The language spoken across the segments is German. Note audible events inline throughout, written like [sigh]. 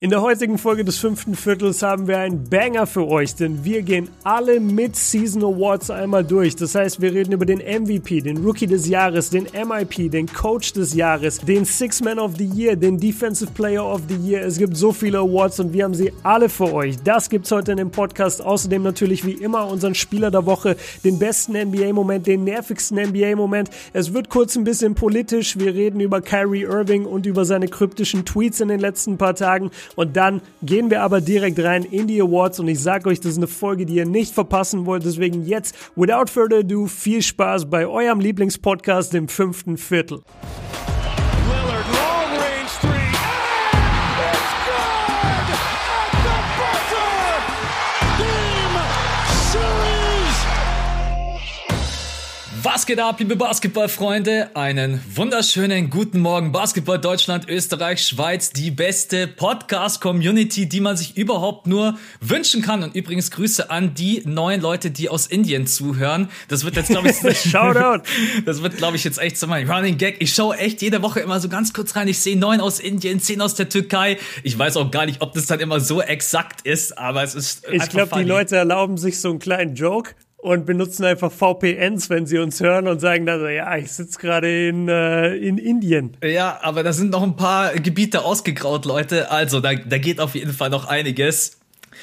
In der heutigen Folge des fünften Viertels haben wir einen Banger für euch, denn wir gehen alle Mid-Season Awards einmal durch. Das heißt, wir reden über den MVP, den Rookie des Jahres, den MIP, den Coach des Jahres, den Six Man of the Year, den Defensive Player of the Year. Es gibt so viele Awards und wir haben sie alle für euch. Das gibt's heute in dem Podcast. Außerdem natürlich wie immer unseren Spieler der Woche, den besten NBA-Moment, den nervigsten NBA-Moment. Es wird kurz ein bisschen politisch. Wir reden über Kyrie Irving und über seine kryptischen Tweets in den letzten paar Tagen. Und dann gehen wir aber direkt rein in die Awards und ich sage euch, das ist eine Folge, die ihr nicht verpassen wollt. Deswegen jetzt, without further ado, viel Spaß bei eurem Lieblingspodcast im fünften Viertel. Was geht ab, liebe Basketballfreunde? Einen wunderschönen guten Morgen. Basketball Deutschland, Österreich, Schweiz, die beste Podcast-Community, die man sich überhaupt nur wünschen kann. Und übrigens Grüße an die neuen Leute, die aus Indien zuhören. Das wird jetzt, glaube ich, [laughs] [laughs] Shoutout. Das wird, glaube ich, jetzt echt so mein Running Gag. Ich schaue echt jede Woche immer so ganz kurz rein. Ich sehe neun aus Indien, zehn aus der Türkei. Ich weiß auch gar nicht, ob das dann immer so exakt ist, aber es ist. Ich glaube, die Leute erlauben sich so einen kleinen Joke und benutzen einfach VPNs, wenn sie uns hören und sagen dann, ja, ich sitze gerade in, äh, in Indien. Ja, aber da sind noch ein paar Gebiete ausgegraut, Leute. Also, da, da geht auf jeden Fall noch einiges.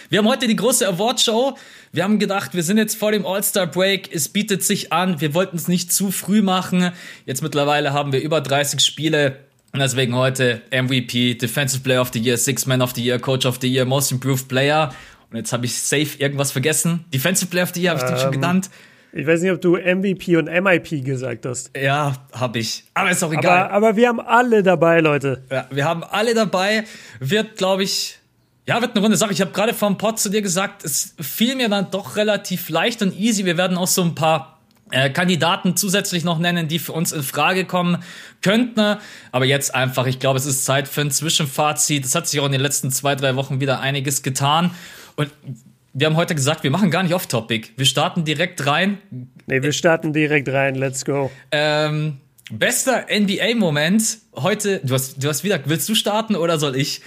Wir haben heute die große Awardshow. Wir haben gedacht, wir sind jetzt vor dem All-Star-Break. Es bietet sich an. Wir wollten es nicht zu früh machen. Jetzt mittlerweile haben wir über 30 Spiele. Und deswegen heute MVP, Defensive Player of the Year, Six Man of the Year, Coach of the Year, Most Improved Player. Und jetzt habe ich safe irgendwas vergessen. Defensive Player of the Year habe ich ähm, den schon genannt. Ich weiß nicht, ob du MVP und MIP gesagt hast. Ja, habe ich. Aber ist auch egal. Aber, aber, wir haben alle dabei, Leute. Ja, wir haben alle dabei. Wird, glaube ich, ja, wird eine runde Sache. Ich habe gerade vom Pod zu dir gesagt, es fiel mir dann doch relativ leicht und easy. Wir werden auch so ein paar äh, Kandidaten zusätzlich noch nennen, die für uns in Frage kommen könnten. Aber jetzt einfach, ich glaube, es ist Zeit für ein Zwischenfazit. Es hat sich auch in den letzten zwei, drei Wochen wieder einiges getan. Und wir haben heute gesagt, wir machen gar nicht off-topic. Wir starten direkt rein. Nee, wir starten direkt rein. Let's go. Ähm, bester NBA-Moment heute. Du hast, du hast wieder. Willst du starten oder soll ich?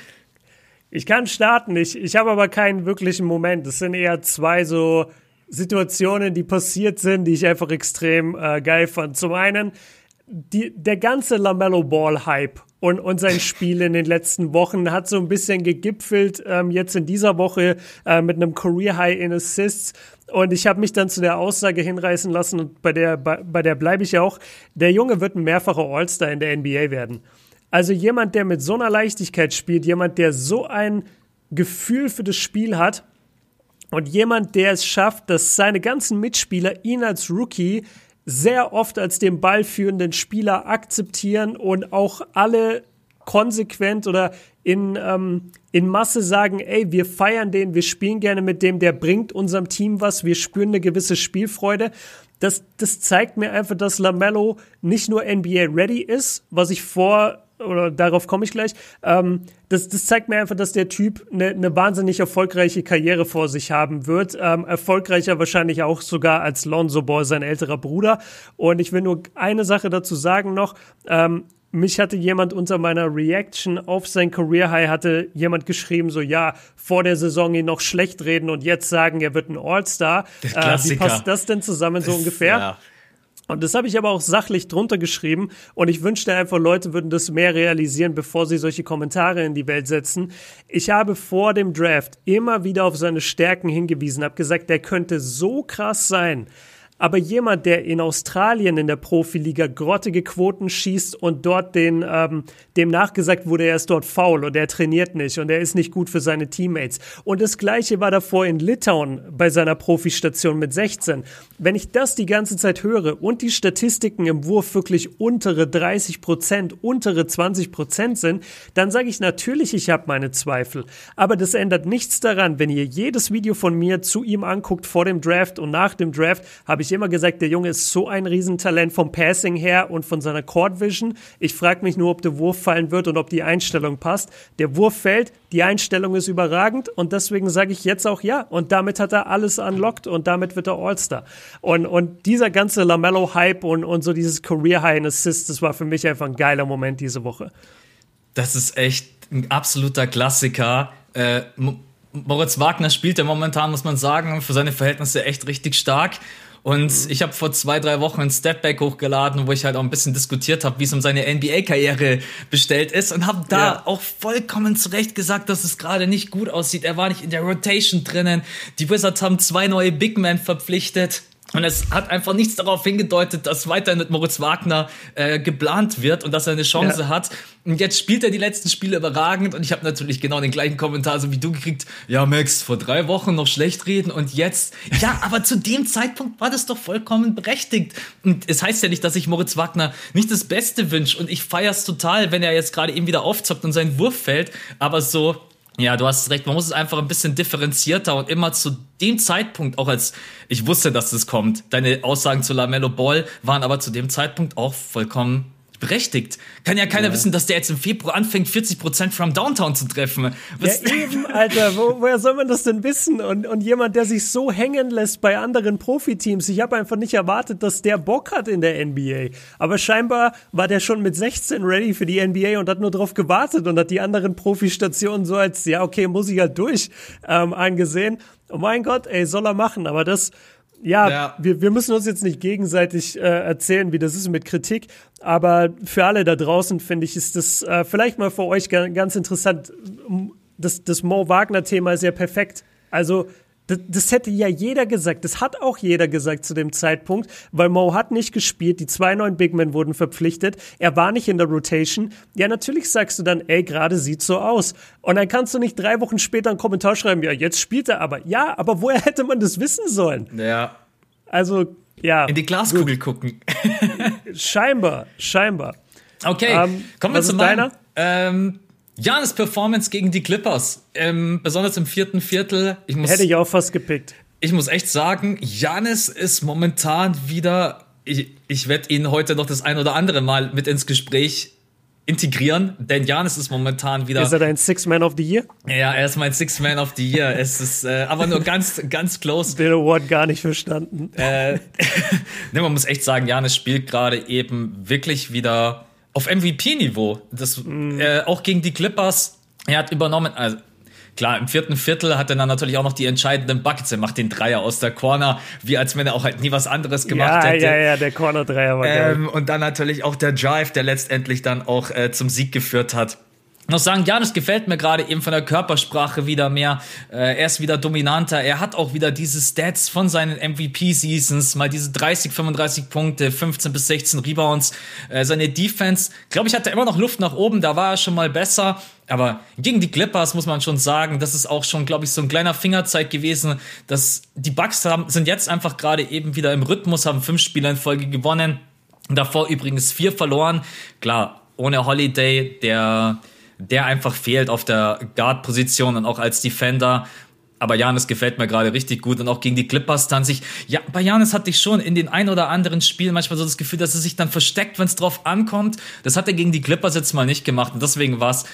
Ich kann starten. Ich, ich habe aber keinen wirklichen Moment. Es sind eher zwei so Situationen, die passiert sind, die ich einfach extrem äh, geil fand. Zum einen die, der ganze Lamello Ball Hype und, und sein [laughs] Spiel in den letzten Wochen hat so ein bisschen gegipfelt, ähm, jetzt in dieser Woche äh, mit einem Career High in Assists. Und ich habe mich dann zu der Aussage hinreißen lassen und bei der, bei, bei der bleibe ich auch. Der Junge wird ein mehrfacher All-Star in der NBA werden. Also jemand, der mit so einer Leichtigkeit spielt, jemand, der so ein Gefühl für das Spiel hat und jemand, der es schafft, dass seine ganzen Mitspieler ihn als Rookie sehr oft als den ballführenden Spieler akzeptieren und auch alle konsequent oder in, ähm, in Masse sagen, ey, wir feiern den, wir spielen gerne mit dem, der bringt unserem Team was, wir spüren eine gewisse Spielfreude. Das, das zeigt mir einfach, dass Lamello nicht nur NBA ready ist, was ich vor oder darauf komme ich gleich. Ähm, das, das zeigt mir einfach, dass der Typ eine, eine wahnsinnig erfolgreiche Karriere vor sich haben wird. Ähm, erfolgreicher wahrscheinlich auch sogar als Lonzo Ball, sein älterer Bruder. Und ich will nur eine Sache dazu sagen noch. Ähm, mich hatte jemand unter meiner Reaction auf sein Career High hatte jemand geschrieben, so ja, vor der Saison ihn noch schlecht reden und jetzt sagen, er wird ein All-Star. Äh, wie passt das denn zusammen so ungefähr? Ja. Und das habe ich aber auch sachlich drunter geschrieben. Und ich wünschte einfach, Leute würden das mehr realisieren, bevor sie solche Kommentare in die Welt setzen. Ich habe vor dem Draft immer wieder auf seine Stärken hingewiesen, habe gesagt, der könnte so krass sein. Aber jemand, der in Australien in der Profiliga grottige Quoten schießt und dort den, ähm, dem nachgesagt wurde, er ist dort faul und er trainiert nicht und er ist nicht gut für seine Teammates. Und das gleiche war davor in Litauen bei seiner Profistation mit 16. Wenn ich das die ganze Zeit höre und die Statistiken im Wurf wirklich untere 30 Prozent, untere 20 Prozent sind, dann sage ich natürlich, ich habe meine Zweifel. Aber das ändert nichts daran, wenn ihr jedes Video von mir zu ihm anguckt vor dem Draft und nach dem Draft, habe ich immer gesagt, der Junge ist so ein Riesentalent vom Passing her und von seiner Court Vision. Ich frage mich nur, ob der Wurf fallen wird und ob die Einstellung passt. Der Wurf fällt, die Einstellung ist überragend und deswegen sage ich jetzt auch ja. Und damit hat er alles unlocked und damit wird er All-Star. Und, und dieser ganze Lamello-Hype und, und so dieses Career-High in Assists, das war für mich einfach ein geiler Moment diese Woche. Das ist echt ein absoluter Klassiker. Äh, Moritz Wagner spielt ja momentan, muss man sagen, für seine Verhältnisse echt richtig stark. Und mhm. ich habe vor zwei, drei Wochen ein Stepback hochgeladen, wo ich halt auch ein bisschen diskutiert habe, wie es um seine NBA-Karriere bestellt ist und habe da ja. auch vollkommen zurecht gesagt, dass es gerade nicht gut aussieht. Er war nicht in der Rotation drinnen. Die Wizards haben zwei neue Big Men verpflichtet. Und es hat einfach nichts darauf hingedeutet, dass weiterhin mit Moritz Wagner äh, geplant wird und dass er eine Chance ja. hat. Und jetzt spielt er die letzten Spiele überragend und ich habe natürlich genau den gleichen Kommentar so wie du gekriegt. Ja, Max, vor drei Wochen noch schlecht reden und jetzt. Ja, [laughs] aber zu dem Zeitpunkt war das doch vollkommen berechtigt. Und es heißt ja nicht, dass ich Moritz Wagner nicht das Beste wünsche und ich feier's total, wenn er jetzt gerade eben wieder aufzockt und sein Wurf fällt. Aber so, ja, du hast recht. Man muss es einfach ein bisschen differenzierter und immer zu dem Zeitpunkt, auch als ich wusste, dass es kommt. Deine Aussagen zu Lamello Ball waren aber zu dem Zeitpunkt auch vollkommen berechtigt. Kann ja keiner ja. wissen, dass der jetzt im Februar anfängt, 40% from Downtown zu treffen. Was ja, eben, Alter. Wo, woher soll man das denn wissen? Und, und jemand, der sich so hängen lässt bei anderen Profiteams. Ich habe einfach nicht erwartet, dass der Bock hat in der NBA. Aber scheinbar war der schon mit 16 ready für die NBA und hat nur darauf gewartet und hat die anderen Profistationen so als, ja, okay, muss ich halt durch, ähm, angesehen. Oh mein Gott, ey, soll er machen. Aber das ja, ja, Wir, wir müssen uns jetzt nicht gegenseitig äh, erzählen, wie das ist mit Kritik, aber für alle da draußen, finde ich, ist das äh, vielleicht mal für euch ganz interessant. Das, das Mo Wagner-Thema ist ja perfekt. Also das, das, hätte ja jeder gesagt. Das hat auch jeder gesagt zu dem Zeitpunkt, weil Mo hat nicht gespielt. Die zwei neuen Big Men wurden verpflichtet. Er war nicht in der Rotation. Ja, natürlich sagst du dann, ey, gerade sieht so aus. Und dann kannst du nicht drei Wochen später einen Kommentar schreiben, ja, jetzt spielt er aber. Ja, aber woher hätte man das wissen sollen? Ja. Also, ja. In die Glaskugel gut. gucken. scheinbar, scheinbar. Okay, ähm, kommen wir zu meiner. Ähm, Janis Performance gegen die Clippers, ähm, besonders im vierten Viertel. Ich muss, Hätte ich auch fast gepickt. Ich muss echt sagen, Janis ist momentan wieder. Ich, ich werde ihn heute noch das ein oder andere Mal mit ins Gespräch integrieren, denn Janis ist momentan wieder. Ist er dein Six Man of the Year? Ja, er ist mein Six Man of the Year. es ist äh, aber nur ganz, ganz close. Den Award gar nicht verstanden. Äh, [laughs] ne, man muss echt sagen, Janis spielt gerade eben wirklich wieder auf MVP-Niveau. Das mm. äh, auch gegen die Clippers. Er hat übernommen. Also, klar, im vierten Viertel hat er dann natürlich auch noch die entscheidenden Buckets. Er macht den Dreier aus der Corner, wie als wenn er auch halt nie was anderes gemacht ja, hätte. Ja, ja, der Corner-Dreier war ähm, geil. Und dann natürlich auch der Drive, der letztendlich dann auch äh, zum Sieg geführt hat noch sagen, ja, gefällt mir gerade eben von der Körpersprache wieder mehr. Äh, er ist wieder dominanter. Er hat auch wieder diese Stats von seinen MVP-Seasons. Mal diese 30, 35 Punkte, 15 bis 16 Rebounds. Äh, seine Defense, glaube ich, hat er immer noch Luft nach oben. Da war er schon mal besser. Aber gegen die Clippers muss man schon sagen, das ist auch schon, glaube ich, so ein kleiner Fingerzeig gewesen, dass die Bucks haben, sind jetzt einfach gerade eben wieder im Rhythmus, haben fünf Spiele in Folge gewonnen. Davor übrigens vier verloren. Klar, ohne Holiday, der der einfach fehlt auf der Guard-Position und auch als Defender. Aber Janis gefällt mir gerade richtig gut und auch gegen die Clippers dann sich. Ja, bei Janis hatte ich schon in den ein oder anderen Spielen manchmal so das Gefühl, dass er sich dann versteckt, wenn es drauf ankommt. Das hat er gegen die Clippers jetzt mal nicht gemacht und deswegen war es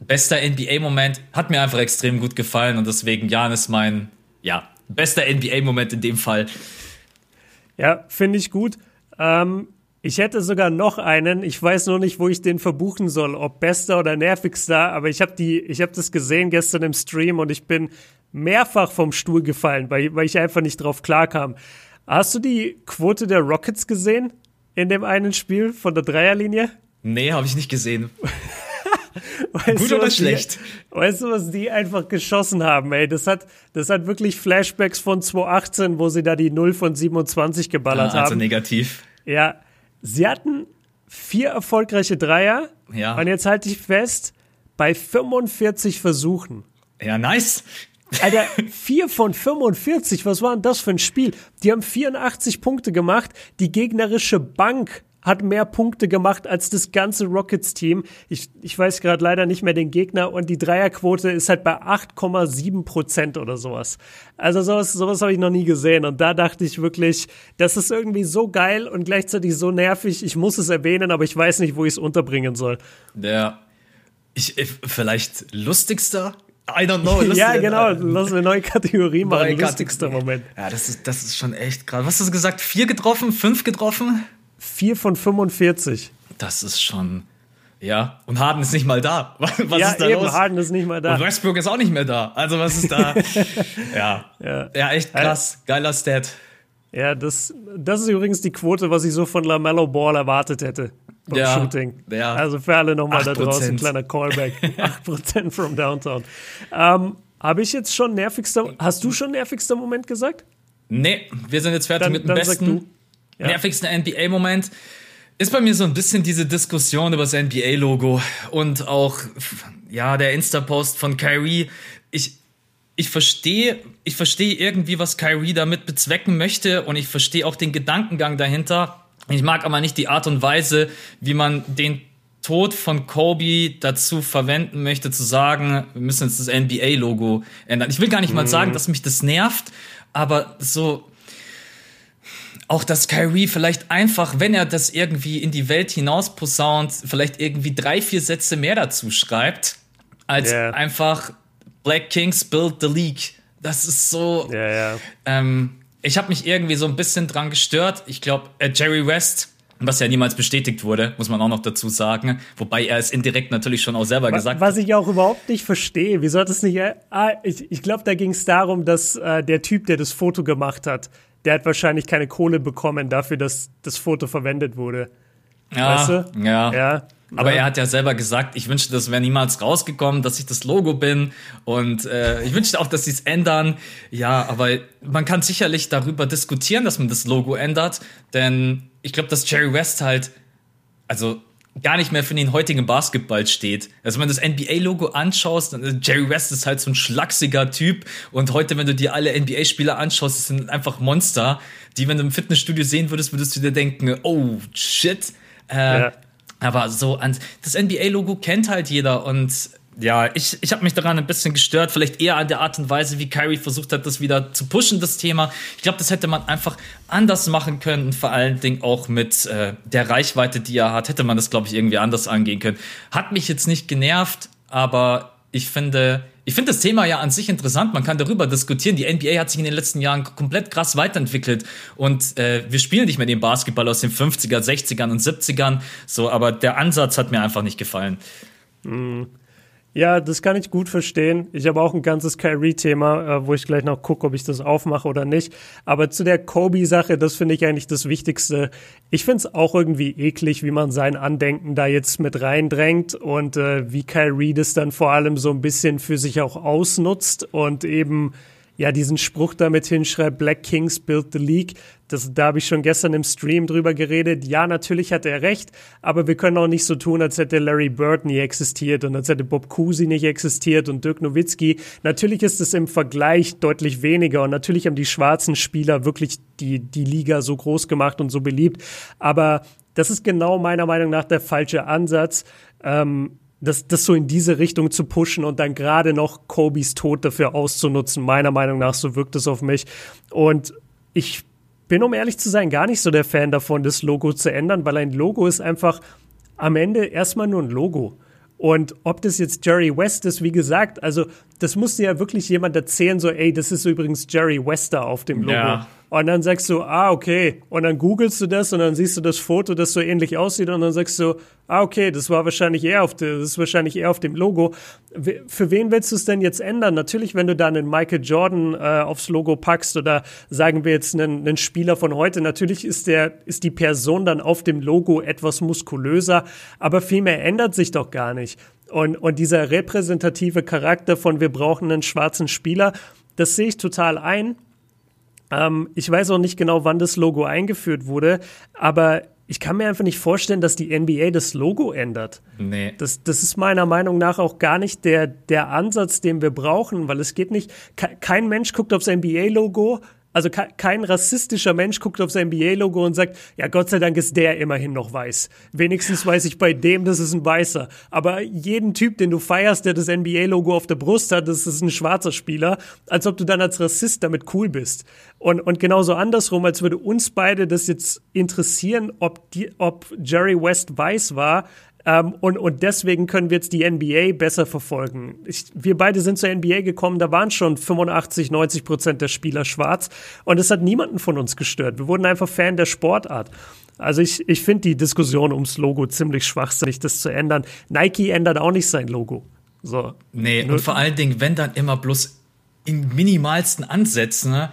bester NBA-Moment. Hat mir einfach extrem gut gefallen und deswegen Janis mein, ja, bester NBA-Moment in dem Fall. Ja, finde ich gut. Ähm, ich hätte sogar noch einen. Ich weiß nur nicht, wo ich den verbuchen soll, ob bester oder nervigster. Aber ich habe die, ich habe das gesehen gestern im Stream und ich bin mehrfach vom Stuhl gefallen, weil, weil ich einfach nicht drauf klarkam. Hast du die Quote der Rockets gesehen in dem einen Spiel von der Dreierlinie? Nee, habe ich nicht gesehen. [laughs] weißt Gut du, oder schlecht? Die, weißt du, was die einfach geschossen haben, ey? Das hat, das hat wirklich Flashbacks von 2018, wo sie da die 0 von 27 geballert ah, also haben. Also negativ. Ja, Sie hatten vier erfolgreiche Dreier. Ja. Und jetzt halte ich fest, bei 45 Versuchen. Ja, nice. Alter, [laughs] vier von 45, was war denn das für ein Spiel? Die haben 84 Punkte gemacht. Die gegnerische Bank hat mehr Punkte gemacht als das ganze Rockets-Team. Ich, ich weiß gerade leider nicht mehr den Gegner und die Dreierquote ist halt bei 8,7 Prozent oder sowas. Also sowas, sowas habe ich noch nie gesehen und da dachte ich wirklich, das ist irgendwie so geil und gleichzeitig so nervig. Ich muss es erwähnen, aber ich weiß nicht, wo ich es unterbringen soll. Ja, ich, vielleicht lustigster I don't know. [laughs] ja, genau. Lass eine neue Kategorie [laughs] machen. Neue Lustigster Moment. Ja, das ist, das ist schon echt krass. Was hast du gesagt? Vier getroffen? Fünf getroffen? 4 von 45. Das ist schon. Ja, und Harden ist nicht mal da. [laughs] Was ja, ist da eben, los? Harden ist nicht mal da. Und Westbrook ist auch nicht mehr da. Also was ist da? [laughs] ja. Ja. ja, echt krass. Geiler Stat. Ja, das, das ist übrigens die Quote, was ich so von LaMelo Ball erwartet hätte beim Ja, Shooting. ja. Also für alle nochmal da 8%. draußen, kleiner Callback. [laughs] 8% from Downtown. Ähm, Habe ich jetzt schon nervigster, hast du schon nervigster Moment gesagt? Nee, wir sind jetzt fertig Dann- mit dem besten. Ja. nervigsten NBA-Moment. Ist bei mir so ein bisschen diese Diskussion über das NBA-Logo und auch, ja, der Insta-Post von Kyrie. Ich, ich verstehe, ich verstehe irgendwie, was Kyrie damit bezwecken möchte und ich verstehe auch den Gedankengang dahinter. Ich mag aber nicht die Art und Weise, wie man den Tod von Kobe dazu verwenden möchte, zu sagen, wir müssen jetzt das NBA-Logo ändern. Ich will gar nicht mal sagen, dass mich das nervt, aber so, auch dass Kyrie vielleicht einfach, wenn er das irgendwie in die Welt hinaus posaunt, vielleicht irgendwie drei, vier Sätze mehr dazu schreibt, als Ja. einfach Black Kings build the league. Das ist so. Ja, ja. Ähm, ich habe mich irgendwie so ein bisschen dran gestört. Ich glaube, äh, Jerry West, was ja niemals bestätigt wurde, muss man auch noch dazu sagen, wobei er es indirekt natürlich schon auch selber gesagt hat. Was ich auch überhaupt nicht verstehe, wieso hat es nicht. äh, Ah, ich ich glaube, da ging es darum, dass äh, der Typ, der das Foto gemacht hat, der hat wahrscheinlich keine Kohle bekommen dafür, dass das Foto verwendet wurde. Ja, weißt du? ja. Ja. Aber Ja. er hat ja selber gesagt, ich wünschte, das wäre niemals rausgekommen, dass ich das Logo bin. Und äh, ich wünschte auch, dass sie es ändern. Ja, aber man kann sicherlich darüber diskutieren, dass man das Logo ändert. Denn ich glaube, dass Jerry West halt, also gar nicht mehr für den heutigen Basketball steht. Also wenn du das NBA-Logo anschaust, dann ist Jerry West ist halt so ein schlachsiger Typ. Und heute, wenn du dir alle NBA-Spieler anschaust, das sind einfach Monster, die, wenn du im Fitnessstudio sehen würdest, würdest du dir denken, oh shit. Äh, Ja. aber so an das NBA-Logo kennt halt jeder und ja, ich, ich habe mich daran ein bisschen gestört, vielleicht eher an der Art und Weise, wie Kyrie versucht hat, das wieder zu pushen, das Thema. Ich glaube, das hätte man einfach anders machen können und vor allen Dingen auch mit äh, der Reichweite, die er hat, hätte man das, glaube ich, irgendwie anders angehen können. Hat mich jetzt nicht genervt, aber ich finde, ich finde das Thema ja an sich interessant. Man kann darüber diskutieren. Die NBA hat sich in den letzten Jahren komplett krass weiterentwickelt und äh, wir spielen nicht mehr den Basketball aus den 50er, 60ern und 70ern. So, aber der Ansatz hat mir einfach nicht gefallen. Ja, das kann ich gut verstehen. Ich habe auch ein ganzes Kyrie-Thema, äh, wo ich gleich noch gucke, ob ich das aufmache oder nicht. Aber zu der Kobe-Sache, das finde ich eigentlich das Wichtigste. Ich finde es auch irgendwie eklig, wie man sein Andenken da jetzt mit reindrängt und äh, wie Kyrie das dann vor allem so ein bisschen für sich auch ausnutzt und eben ja diesen Spruch damit hinschreibt, Black Kings build the league. Das, da habe ich schon gestern im Stream drüber geredet. Ja, natürlich hat er recht, aber wir können auch nicht so tun, als hätte Larry Bird nie existiert und als hätte Bob Cousy nicht existiert und Dirk Nowitzki. Natürlich ist es im Vergleich deutlich weniger und natürlich haben die schwarzen Spieler wirklich die, die Liga so groß gemacht und so beliebt. Aber das ist genau meiner Meinung nach der falsche Ansatz. Ähm, das, das so in diese Richtung zu pushen und dann gerade noch Kobys Tod dafür auszunutzen. Meiner Meinung nach, so wirkt es auf mich. Und ich bin, um ehrlich zu sein, gar nicht so der Fan davon, das Logo zu ändern, weil ein Logo ist einfach am Ende erstmal nur ein Logo. Und ob das jetzt Jerry West ist, wie gesagt, also das musste ja wirklich jemand erzählen, so, ey, das ist übrigens Jerry Wester auf dem Logo. Ja. Und dann sagst du, ah, okay. Und dann googelst du das und dann siehst du das Foto, das so ähnlich aussieht und dann sagst du, ah, okay, das war wahrscheinlich eher auf, das ist wahrscheinlich eher auf dem Logo. Für wen willst du es denn jetzt ändern? Natürlich, wenn du da einen Michael Jordan äh, aufs Logo packst oder sagen wir jetzt einen, einen Spieler von heute, natürlich ist der, ist die Person dann auf dem Logo etwas muskulöser, aber viel mehr ändert sich doch gar nicht. Und, und dieser repräsentative Charakter von wir brauchen einen schwarzen Spieler, das sehe ich total ein. Ähm, ich weiß auch nicht genau, wann das Logo eingeführt wurde, aber ich kann mir einfach nicht vorstellen, dass die NBA das Logo ändert. Nee. Das, das ist meiner Meinung nach auch gar nicht der, der Ansatz, den wir brauchen, weil es geht nicht, ke- kein Mensch guckt aufs NBA-Logo, also ke kein rassistischer Mensch guckt aufs NBA-Logo und sagt, ja, Gott sei Dank ist der immerhin noch weiß. Wenigstens weiß ich bei dem, das ist ein Weißer. Aber jeden Typ, den du feierst, der das NBA-Logo auf der Brust hat, das ist ein schwarzer Spieler, als ob du dann als Rassist damit cool bist. Und, und genauso andersrum, als würde uns beide das jetzt interessieren, ob, die, ob Jerry West weiß war, ähm, und, und deswegen können wir jetzt die NBA besser verfolgen. Ich, wir beide sind zur NBA gekommen, da waren schon 85, 90 Prozent der Spieler schwarz und es hat niemanden von uns gestört. Wir wurden einfach Fan der Sportart. Also ich, ich finde die Diskussion ums Logo ziemlich schwachsinnig, das zu ändern. Nike ändert auch nicht sein Logo. So. Nee, und vor allen Dingen, wenn dann immer bloß in minimalsten Ansätzen, ne?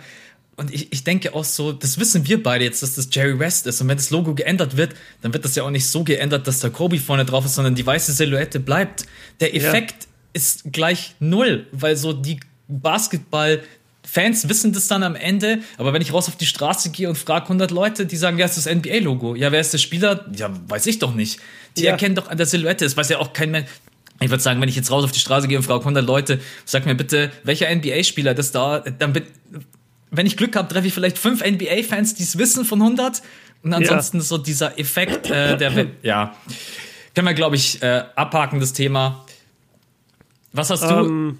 Und ich, ich denke auch so, das wissen wir beide jetzt, dass das Jerry West ist. Und wenn das Logo geändert wird, dann wird das ja auch nicht so geändert, dass da Kobe vorne drauf ist, sondern die weiße Silhouette bleibt. Der Effekt ja. ist gleich null, weil so die Basketball Fans wissen das dann am Ende, aber wenn ich raus auf die Straße gehe und frage 100 Leute, die sagen, ja, ist das NBA-Logo. Ja, wer ist der Spieler? Ja, weiß ich doch nicht. Die ja. erkennen doch an der Silhouette. Das weiß ja auch kein Mensch. Ich würde sagen, wenn ich jetzt raus auf die Straße gehe und frage 100 Leute, sag mir bitte, welcher NBA-Spieler das da, dann bin, wenn ich Glück habe, treffe ich vielleicht fünf NBA-Fans, die es wissen von 100. Und ansonsten ja. so dieser Effekt, äh, der, ja, können wir, glaube ich, äh, abhaken, das Thema. Was hast du? Um, ähm,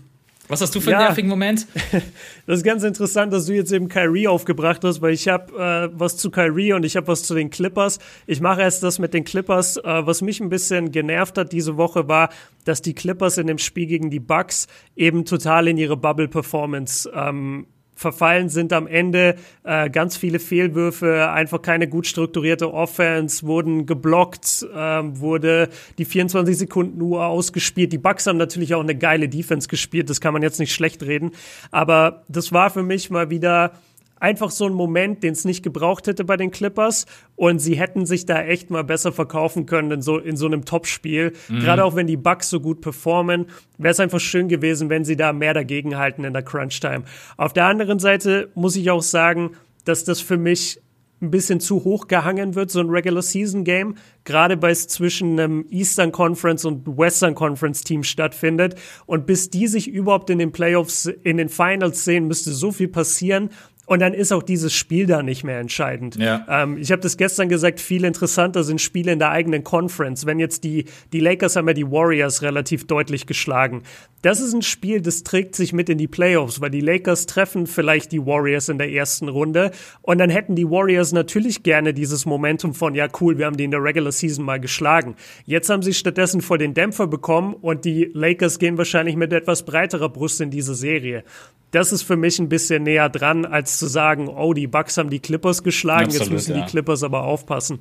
was hast du für einen ja, nervigen Moment? [laughs] Das ist ganz interessant, dass du jetzt eben Kyrie aufgebracht hast, weil ich habe äh, was zu Kyrie und ich habe was zu den Clippers. Ich mache erst das mit den Clippers. Äh, was mich ein bisschen genervt hat diese Woche war, dass die Clippers in dem Spiel gegen die Bucks eben total in ihre Bubble-Performance ähm, verfallen sind am Ende. Äh, ganz viele Fehlwürfe, einfach keine gut strukturierte Offense, wurden geblockt, äh, wurde die 24 Sekunden Uhr ausgespielt. Die Bucks haben natürlich auch eine geile Defense gespielt, das kann man jetzt nicht schlecht reden. Aber das war für mich mal wieder einfach so ein Moment, den es nicht gebraucht hätte bei den Clippers. Und sie hätten sich da echt mal besser verkaufen können in so, in so einem Topspiel. Mhm. Gerade auch wenn die Bucks so gut performen, wäre es einfach schön gewesen, wenn sie da mehr dagegen halten in der Crunch-Time. Auf der anderen Seite muss ich auch sagen, dass das für mich ein bisschen zu hoch gehangen wird, so ein Regular Season Game, gerade weil es zwischen einem Eastern Conference und Western Conference Team stattfindet. Und bis die sich überhaupt in den Playoffs, in den Finals sehen, müsste so viel passieren. Und dann ist auch dieses Spiel da nicht mehr entscheidend. Ja. Ähm, ich habe das gestern gesagt, viel interessanter sind Spiele in der eigenen Conference. Wenn jetzt die, die Lakers haben ja die Warriors relativ deutlich geschlagen. Das ist ein Spiel, das trägt sich mit in die Playoffs, weil die Lakers treffen vielleicht die Warriors in der ersten Runde. Und dann hätten die Warriors natürlich gerne dieses Momentum von, ja cool, wir haben die in der Regular Season mal geschlagen. Jetzt haben sie stattdessen vor den Dämpfer bekommen und die Lakers gehen wahrscheinlich mit etwas breiterer Brust in diese Serie das ist für mich ein bisschen näher dran, als zu sagen, oh, die Bucks haben die Clippers geschlagen, Absolut, jetzt müssen ja. die Clippers aber aufpassen.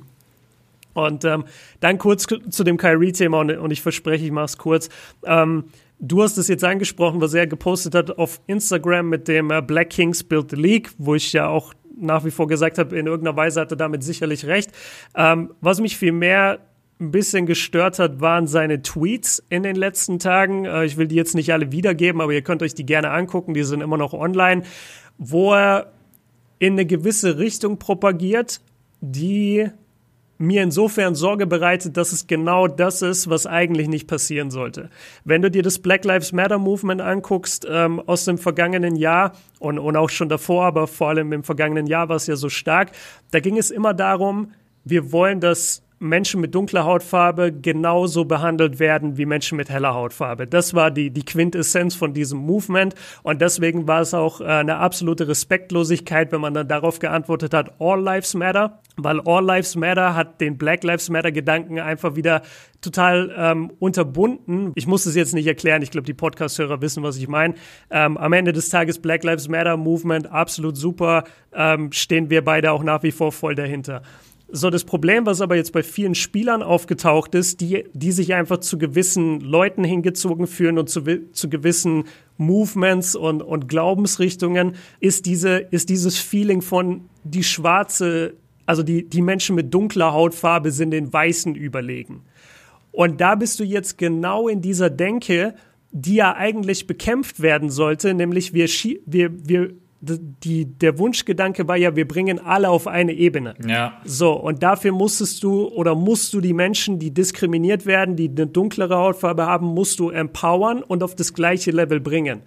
Und ähm, dann kurz zu dem Kyrie-Thema und, und, ich verspreche, ich mache es kurz. Ähm, du hast es jetzt angesprochen, was er gepostet hat auf Instagram mit dem äh, Black Kings Build the League, wo ich ja auch nach wie vor gesagt habe, in irgendeiner Weise hat er damit sicherlich recht. Ähm, was mich viel mehr ein bisschen gestört hat, waren seine Tweets in den letzten Tagen. Äh, ich will die jetzt nicht alle wiedergeben, aber ihr könnt euch die gerne angucken, die sind immer noch online, wo er in eine gewisse Richtung propagiert, die mir insofern Sorge bereitet, dass es genau das ist, was eigentlich nicht passieren sollte. Wenn du dir das Black Lives Matter Movement anguckst ähm, aus dem vergangenen Jahr und, und auch schon davor, aber vor allem im vergangenen Jahr war es ja so stark, da ging es immer darum, wir wollen, dass Menschen mit dunkler Hautfarbe genauso behandelt werden wie Menschen mit heller Hautfarbe. Das war die, die Quintessenz von diesem Movement und deswegen war es auch äh, eine absolute Respektlosigkeit, wenn man dann darauf geantwortet hat, All Lives Matter, weil All Lives Matter hat den Black Lives Matter Gedanken einfach wieder total ähm, unterbunden. Ich muss es jetzt nicht erklären, ich glaube, die Podcast-Hörer wissen, was ich meine. Ähm, am Ende des Tages Black Lives Matter Movement, absolut super, ähm, stehen wir beide auch nach wie vor voll dahinter. So, das Problem, was aber jetzt bei vielen Spielern aufgetaucht ist, die, die sich einfach zu gewissen Leuten hingezogen fühlen und zu, zu gewissen Movements und, und Glaubensrichtungen, ist, diese, ist dieses Feeling von die schwarze, also die, die Menschen mit dunkler Hautfarbe sind den Weißen überlegen. Und da bist du jetzt genau in dieser Denke, die ja eigentlich bekämpft werden sollte, nämlich wir, wir, wir die, der Wunschgedanke war ja, wir bringen alle auf eine Ebene. Ja. So, und dafür musstest du oder musst du die Menschen, die diskriminiert werden, die eine dunklere Hautfarbe haben, musst du empowern und auf das gleiche Level bringen.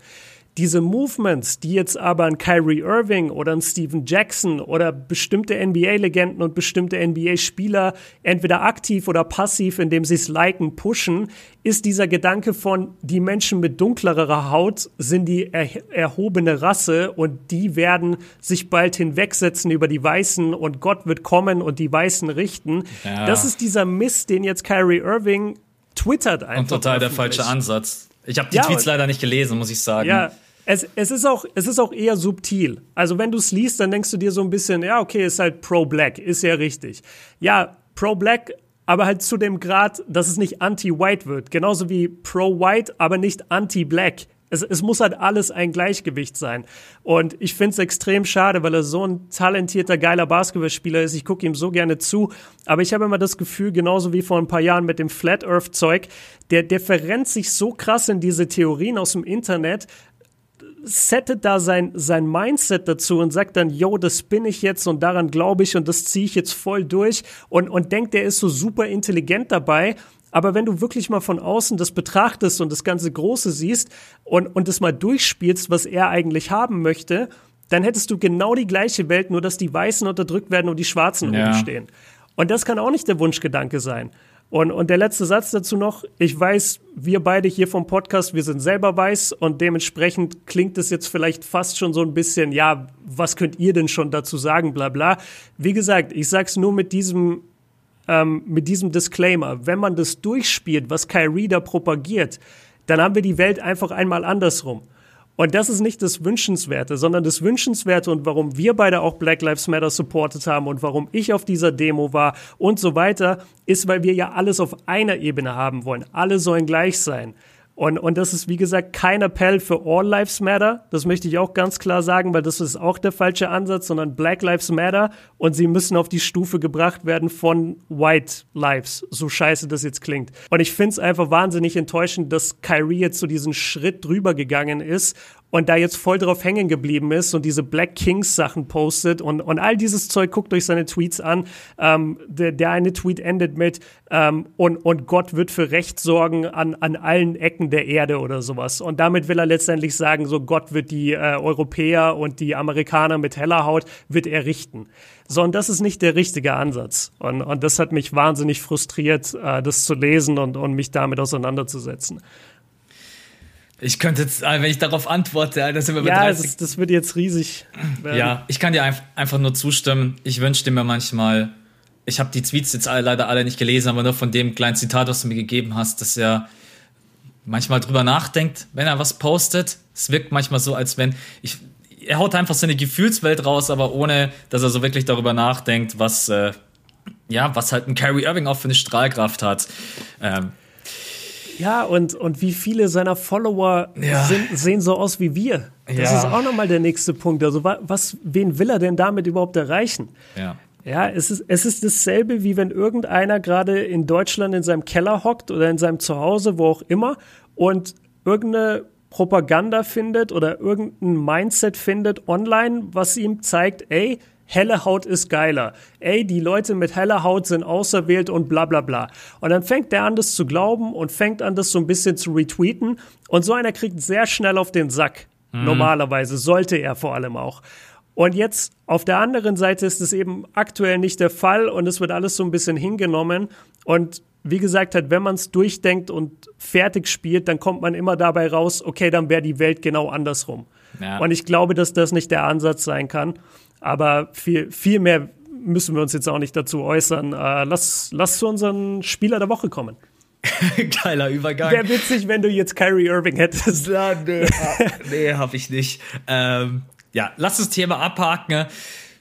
Diese Movements, die jetzt aber ein Kyrie Irving oder ein Steven Jackson oder bestimmte NBA-Legenden und bestimmte NBA-Spieler entweder aktiv oder passiv, indem sie es liken, pushen, ist dieser Gedanke von, die Menschen mit dunklerer Haut sind die er erhobene Rasse und die werden sich bald hinwegsetzen über die Weißen und Gott wird kommen und die Weißen richten. Ja. Das ist dieser Mist, den jetzt Kyrie Irving twittert einfach. Und total der falsche Ansatz. Ich habe die ja, Tweets leider nicht gelesen, muss ich sagen. Ja, Es, es, ist auch, es ist auch eher subtil. Also wenn du es liest, dann denkst du dir so ein bisschen, ja, okay, ist halt pro-black, ist ja richtig. Ja, pro-black, aber halt zu dem Grad, dass es nicht anti-white wird. Genauso wie pro-white, aber nicht anti-black. Es, es muss halt alles ein Gleichgewicht sein. Und ich finde es extrem schade, weil er so ein talentierter, geiler Basketballspieler ist. Ich gucke ihm so gerne zu. Aber ich habe immer das Gefühl, genauso wie vor ein paar Jahren mit dem Flat Earth Zeug, der, der verrennt sich so krass in diese Theorien aus dem Internet, settet da sein, sein Mindset dazu und sagt dann, yo, das bin ich jetzt und daran glaube ich und das ziehe ich jetzt voll durch und, und denkt, der ist so super intelligent dabei aber wenn du wirklich mal von außen das betrachtest und das ganze Große siehst und, und das mal durchspielst, was er eigentlich haben möchte, dann hättest du genau die gleiche Welt, nur dass die Weißen unterdrückt werden und die Schwarzen ja. oben stehen. Und das kann auch nicht der Wunschgedanke sein. Und, und der letzte Satz dazu noch, ich weiß, wir beide hier vom Podcast, wir sind selber weiß und dementsprechend klingt es jetzt vielleicht fast schon so ein bisschen, ja, was könnt ihr denn schon dazu sagen, bla bla. Wie gesagt, ich sag's nur mit diesem ähm, mit diesem Disclaimer, wenn man das durchspielt, was Kyrie da propagiert, dann haben wir die Welt einfach einmal andersrum. Und das ist nicht das Wünschenswerte, sondern das Wünschenswerte und warum wir beide auch Black Lives Matter supportet haben und warum ich auf dieser Demo war und so weiter, ist, weil wir ja alles auf einer Ebene haben wollen. Alle sollen gleich sein. Und, und das ist, wie gesagt, kein Appell für All Lives Matter. Das möchte ich auch ganz klar sagen, weil das ist auch der falsche Ansatz, sondern Black Lives Matter und sie müssen auf die Stufe gebracht werden von White Lives, so scheiße das jetzt klingt. Und ich finde es einfach wahnsinnig enttäuschend, dass Kyrie jetzt so diesen Schritt drüber gegangen ist und da jetzt voll drauf hängen geblieben ist und diese Black Kings Sachen postet und, und all dieses Zeug, guckt euch seine Tweets an. Ähm, der, der eine Tweet endet mit ähm, und, und Gott wird für Recht sorgen an, an allen Ecken der Erde oder sowas. Und damit will er letztendlich sagen, so Gott wird die äh, Europäer und die Amerikaner mit heller Haut, wird er richten. So, und das ist nicht der richtige Ansatz. Und, und das hat mich wahnsinnig frustriert, äh, das zu lesen und, und mich damit auseinanderzusetzen. Ich könnte jetzt, äh, wenn ich darauf antworte, das sind wir ja, das, das wird jetzt riesig. Werden. Ja, ich kann dir einfach nur zustimmen. Ich wünschte mir manchmal, ich habe die Tweets jetzt alle, leider alle nicht gelesen, aber nur von dem kleinen Zitat, was du mir gegeben hast, dass er manchmal drüber nachdenkt, wenn er was postet. Es wirkt manchmal so, als wenn ich, er haut einfach seine Gefühlswelt raus, aber ohne, dass er so wirklich darüber nachdenkt, was, äh, ja, was halt ein Kyrie Irving auch für eine Strahlkraft hat. Ähm, ja, und, und wie viele seiner Follower ja. sind, sehen so aus wie wir. Das ja. ist auch nochmal der nächste Punkt. Also, was, wen will er denn damit überhaupt erreichen? Ja. Ja, es ist, es ist dasselbe, wie wenn irgendeiner gerade in Deutschland in seinem Keller hockt oder in seinem Zuhause, wo auch immer, und irgendeine Propaganda findet oder irgendein Mindset findet online, was ihm zeigt, ey, helle Haut ist geiler. Ey, die Leute mit heller Haut sind auserwählt und bla bla bla. Und dann fängt der an, das zu glauben und fängt an, das so ein bisschen zu retweeten. Und so einer kriegt sehr schnell auf den Sack. Mhm. Normalerweise sollte er vor allem auch. Und jetzt auf der anderen Seite ist es eben aktuell nicht der Fall und es wird alles so ein bisschen hingenommen. Und wie gesagt, halt, wenn man es durchdenkt und fertig spielt, dann kommt man immer dabei raus, okay, dann wäre die Welt genau andersrum. Ja. Und ich glaube, dass das nicht der Ansatz sein kann. Aber viel, viel mehr müssen wir uns jetzt auch nicht dazu äußern. Äh, lass, lass zu unseren Spieler der Woche kommen. [laughs] Geiler Übergang. Wäre witzig, wenn du jetzt Kyrie Irving hättest. Na, [laughs] nö, ah, nee, hab ich nicht. Ähm, ja, lass das Thema abhaken.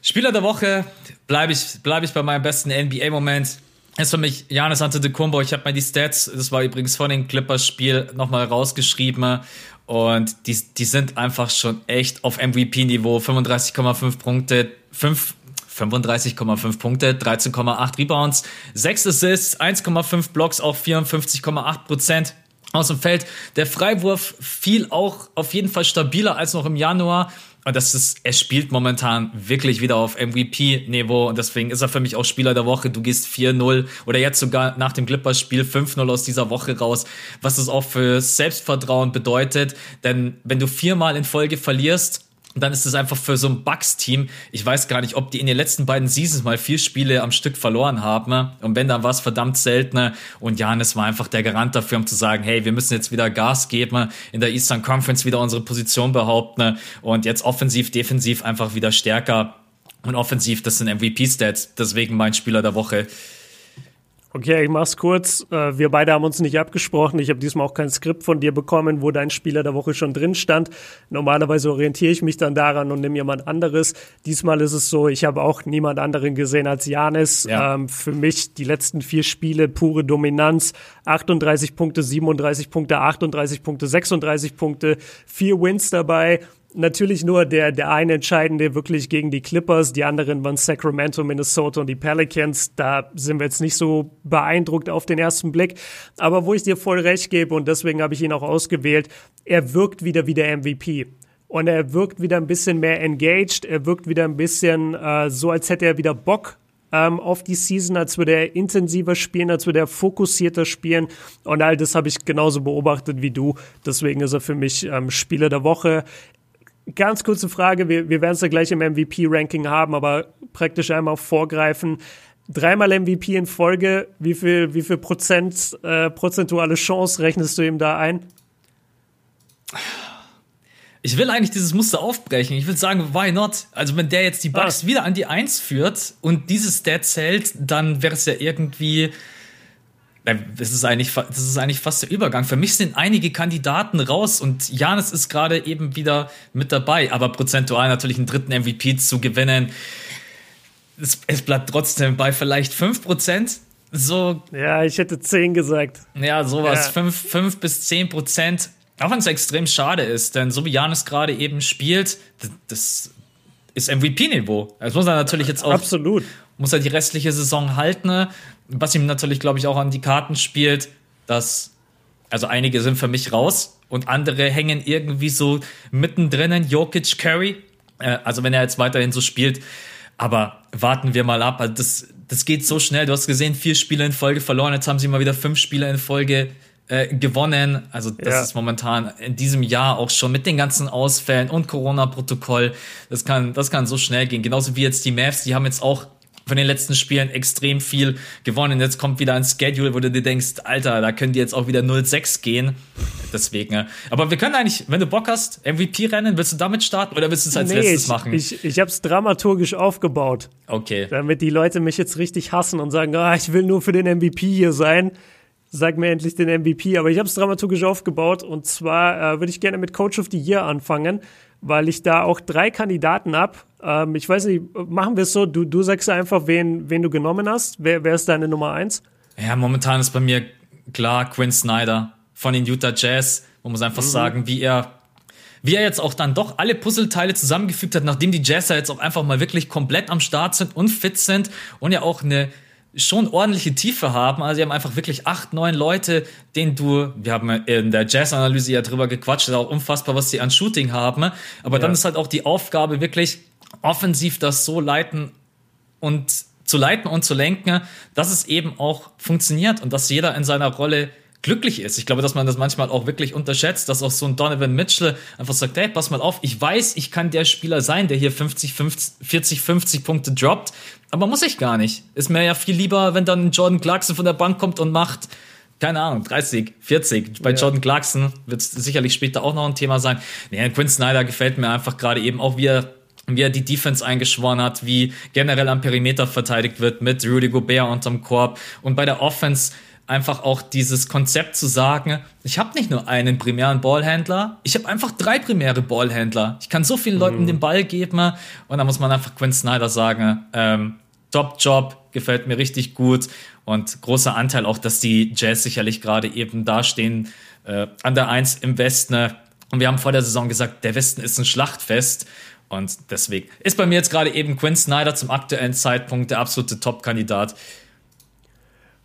Spieler der Woche, bleibe ich, bleib ich bei meinem besten NBA-Moment. Ist für mich Janis Antetokounmpo. Ich habe mir die Stats, das war übrigens vor dem Clippers-Spiel, nochmal rausgeschrieben. Und die, die sind einfach schon echt auf MVP-Niveau. 35,5 Punkte, 5, 35,5 Punkte, 13,8 Rebounds, 6 Assists, 1,5 Blocks, auch 54,8 Prozent aus dem Feld. Der Freiwurf fiel auch auf jeden Fall stabiler als noch im Januar. Und das ist, er spielt momentan wirklich wieder auf MVP-Niveau und deswegen ist er für mich auch Spieler der Woche. Du gehst 4-0 oder jetzt sogar nach dem Clippers-Spiel 5-0 aus dieser Woche raus, was das auch für Selbstvertrauen bedeutet. Denn wenn du viermal in Folge verlierst, und dann ist es einfach für so ein Bucks-Team, ich weiß gar nicht, ob die in den letzten beiden Seasons mal vier Spiele am Stück verloren haben. Und wenn, dann war es verdammt seltener. Und Janis war einfach der Garant dafür, um zu sagen, hey, wir müssen jetzt wieder Gas geben, in der Eastern Conference wieder unsere Position behaupten und jetzt offensiv, defensiv einfach wieder stärker. Und offensiv, das sind MVP-Stats, deswegen mein Spieler der Woche. Okay, ich mach's kurz. Äh, wir beide haben uns nicht abgesprochen. Ich habe diesmal auch kein Skript von dir bekommen, wo dein Spieler der Woche schon drin stand. Normalerweise orientiere ich mich dann daran und nehme jemand anderes. Diesmal ist es so, ich habe auch niemand anderen gesehen als Janis. Ja. Ähm, für mich die letzten vier Spiele pure Dominanz. 38 Punkte, 37 Punkte, 38 Punkte, 36 Punkte, vier Wins dabei natürlich nur der, der eine entscheidende wirklich gegen die Clippers, die anderen waren Sacramento, Minnesota und die Pelicans. Da sind wir jetzt nicht so beeindruckt auf den ersten Blick. Aber wo ich dir voll recht gebe und deswegen habe ich ihn auch ausgewählt, er wirkt wieder wie der MVP. Und er wirkt wieder ein bisschen mehr engaged, er wirkt wieder ein bisschen äh, so, als hätte er wieder Bock ähm, auf die Season, als würde er intensiver spielen, als würde er fokussierter spielen. Und all das habe ich genauso beobachtet wie du. Deswegen ist er für mich ähm, Spieler der Woche. Ganz kurze Frage, wir, wir werden es ja gleich im MVP-Ranking haben, aber praktisch einmal vorgreifen. Dreimal MVP in Folge, wie viel, wie viel Prozent, äh, prozentuale Chance rechnest du ihm da ein? Ich will eigentlich dieses Muster aufbrechen. Ich will sagen, why not? Also, wenn der jetzt die Bugs ah. wieder an die Eins führt und dieses Stat zählt, dann wäre es ja irgendwie das ist, eigentlich, das ist eigentlich fast der Übergang. Für mich sind einige Kandidaten raus und Janis ist gerade eben wieder mit dabei. Aber prozentual natürlich einen dritten MVP zu gewinnen, es, es bleibt trotzdem bei vielleicht 5%. So, ja, ich hätte 10 gesagt. Ja, sowas. Ja. 5, 5 bis 10 Prozent. Auch wenn es extrem schade ist, denn so wie Janis gerade eben spielt, das, das ist MVP-Niveau. Das muss er natürlich jetzt auch. Absolut. Muss er die restliche Saison halten was ihm natürlich, glaube ich, auch an die Karten spielt, dass, also einige sind für mich raus und andere hängen irgendwie so mittendrin, Jokic, Curry. Äh, also wenn er jetzt weiterhin so spielt. Aber warten wir mal ab. Also das, das geht so schnell. Du hast gesehen, vier Spiele in Folge verloren. Jetzt haben sie mal wieder fünf Spiele in Folge äh, gewonnen. Also das ja. ist momentan in diesem Jahr auch schon mit den ganzen Ausfällen und Corona-Protokoll. Das kann, das kann so schnell gehen. Genauso wie jetzt die Mavs. Die haben jetzt auch von den letzten Spielen extrem viel gewonnen. Jetzt kommt wieder ein Schedule, wo du dir denkst, Alter, da können die jetzt auch wieder 0-6 gehen. Deswegen. Aber wir können eigentlich, wenn du Bock hast, MVP-Rennen, willst du damit starten oder willst du es als nee, letztes machen? Ich, ich habe es dramaturgisch aufgebaut. Okay. Damit die Leute mich jetzt richtig hassen und sagen, ah, ich will nur für den MVP hier sein. Sag mir endlich den MVP. Aber ich habe es dramaturgisch aufgebaut und zwar äh, würde ich gerne mit Coach of the Year anfangen weil ich da auch drei Kandidaten habe. Ähm, ich weiß nicht, machen wir es so, du, du sagst einfach, wen, wen du genommen hast. Wer, wer ist deine Nummer eins? Ja, momentan ist bei mir klar Quinn Snyder von den Utah Jazz. Man muss einfach mhm. sagen, wie er wie er jetzt auch dann doch alle Puzzleteile zusammengefügt hat, nachdem die Jazzer jetzt auch einfach mal wirklich komplett am Start sind und fit sind und ja auch eine schon ordentliche Tiefe haben. Also sie haben einfach wirklich acht, neun Leute, denen du, wir haben in der Jazz-Analyse ja drüber gequatscht, ist auch unfassbar, was sie an Shooting haben. Aber ja. dann ist halt auch die Aufgabe wirklich offensiv das so leiten und zu leiten und zu lenken, dass es eben auch funktioniert und dass jeder in seiner Rolle glücklich ist. Ich glaube, dass man das manchmal auch wirklich unterschätzt, dass auch so ein Donovan Mitchell einfach sagt, hey, pass mal auf, ich weiß, ich kann der Spieler sein, der hier 50, 50 40, 50 Punkte droppt, aber muss ich gar nicht. Ist mir ja viel lieber, wenn dann Jordan Clarkson von der Bank kommt und macht, keine Ahnung, 30, 40. Bei ja. Jordan Clarkson wird es sicherlich später auch noch ein Thema sein. Nee, Quinn Snyder gefällt mir einfach gerade eben auch, wie er wie er die Defense eingeschworen hat, wie generell am Perimeter verteidigt wird mit Rudy Gobert unterm Korb und bei der Offense einfach auch dieses Konzept zu sagen, ich habe nicht nur einen primären Ballhändler, ich habe einfach drei primäre Ballhändler. Ich kann so vielen Leuten mhm. den Ball geben und da muss man einfach Quinn Snyder sagen, ähm, Top-Job, gefällt mir richtig gut und großer Anteil auch, dass die Jazz sicherlich gerade eben dastehen äh, an der Eins im Westen. Und wir haben vor der Saison gesagt, der Westen ist ein Schlachtfest. Und deswegen ist bei mir jetzt gerade eben Quinn Snyder zum aktuellen Zeitpunkt der absolute Top-Kandidat.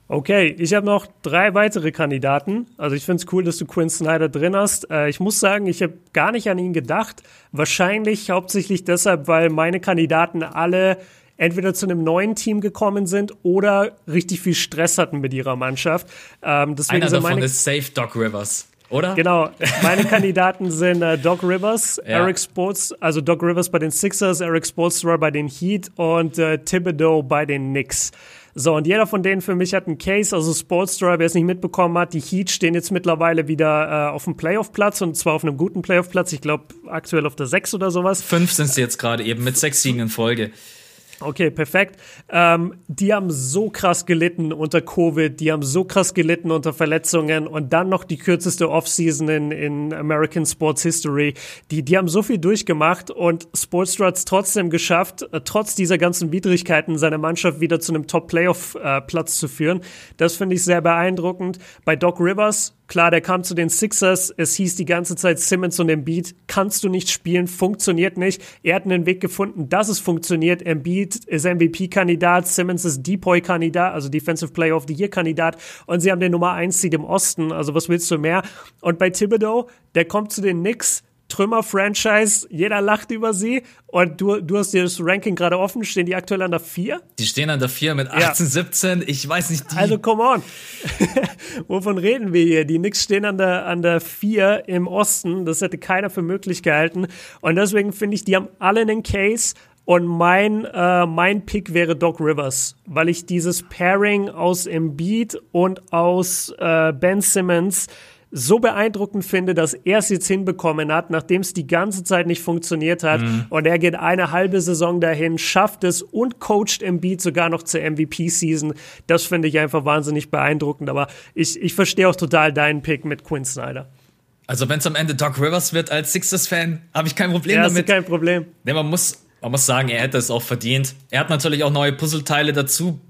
Okay, ich habe noch drei weitere Kandidaten. Also ich finde es cool, dass du Quinn Snyder drin hast. Äh, ich muss sagen, ich habe gar nicht an ihn gedacht. Wahrscheinlich hauptsächlich deshalb, weil meine Kandidaten alle entweder zu einem neuen Team gekommen sind oder richtig viel Stress hatten mit ihrer Mannschaft. Ähm, deswegen Einer davon ist Safe Doc Rivers. Oder? Genau. [laughs] Meine Kandidaten sind äh, Doc Rivers, ja. Eric Sports, also Doc Rivers bei den Sixers, Eric Spoelstra bei den Heat und äh, Thibodeau bei den Knicks. So, und jeder von denen für mich hat einen Case, also Sportstra, wer es nicht mitbekommen hat, die Heat stehen jetzt mittlerweile wieder äh, auf dem Playoff-Platz und zwar auf einem guten Playoff-Platz, ich glaube aktuell auf der 6 oder sowas. Fünf sind sie jetzt gerade eben mit sechs Siegen in Folge. Okay, perfekt. Ähm, die haben so krass gelitten unter Covid, die haben so krass gelitten unter Verletzungen und dann noch die kürzeste Offseason in, in American Sports History. Die, die haben so viel durchgemacht und es trotzdem geschafft, äh, trotz dieser ganzen Widrigkeiten seine Mannschaft wieder zu einem Top-Playoff-Platz äh, zu führen. Das finde ich sehr beeindruckend. Bei Doc Rivers Klar, der kam zu den Sixers. Es hieß die ganze Zeit Simmons und Embiid kannst du nicht spielen, funktioniert nicht. Er hat einen Weg gefunden, dass es funktioniert. Embiid ist MVP-Kandidat, Simmons ist Depoy-Kandidat, also Defensive Player of the Year-Kandidat. Und sie haben den Nummer 1 Seed im Osten. Also was willst du mehr? Und bei Thibodeau, der kommt zu den Knicks Trümmer-Franchise, jeder lacht über sie. Und du, du hast dir das Ranking gerade offen, stehen die aktuell an der 4? Die stehen an der 4 mit 18, ja. 17, ich weiß nicht. Die also come on. [laughs] Wovon reden wir hier? Die Knicks stehen an der, an der 4 im Osten, das hätte keiner für möglich gehalten. Und deswegen finde ich, die haben alle einen Case. Und mein, äh, mein Pick wäre Doc Rivers, weil ich dieses Pairing aus Embiid und aus äh, Ben Simmons so beeindruckend finde, dass er es jetzt hinbekommen hat, nachdem es die ganze Zeit nicht funktioniert hat. Mhm. Und er geht eine halbe Saison dahin, schafft es und coacht Embiid sogar noch zur MVP-Season. Das finde ich einfach wahnsinnig beeindruckend. Aber ich, ich verstehe auch total deinen Pick mit Quinn Snyder. Also wenn es am Ende Doc Rivers wird als Sixers-Fan, habe ich kein Problem ja, damit. kein Problem. Nee, man muss, man muss sagen, er hätte es auch verdient. Er hat natürlich auch neue Puzzleteile dazu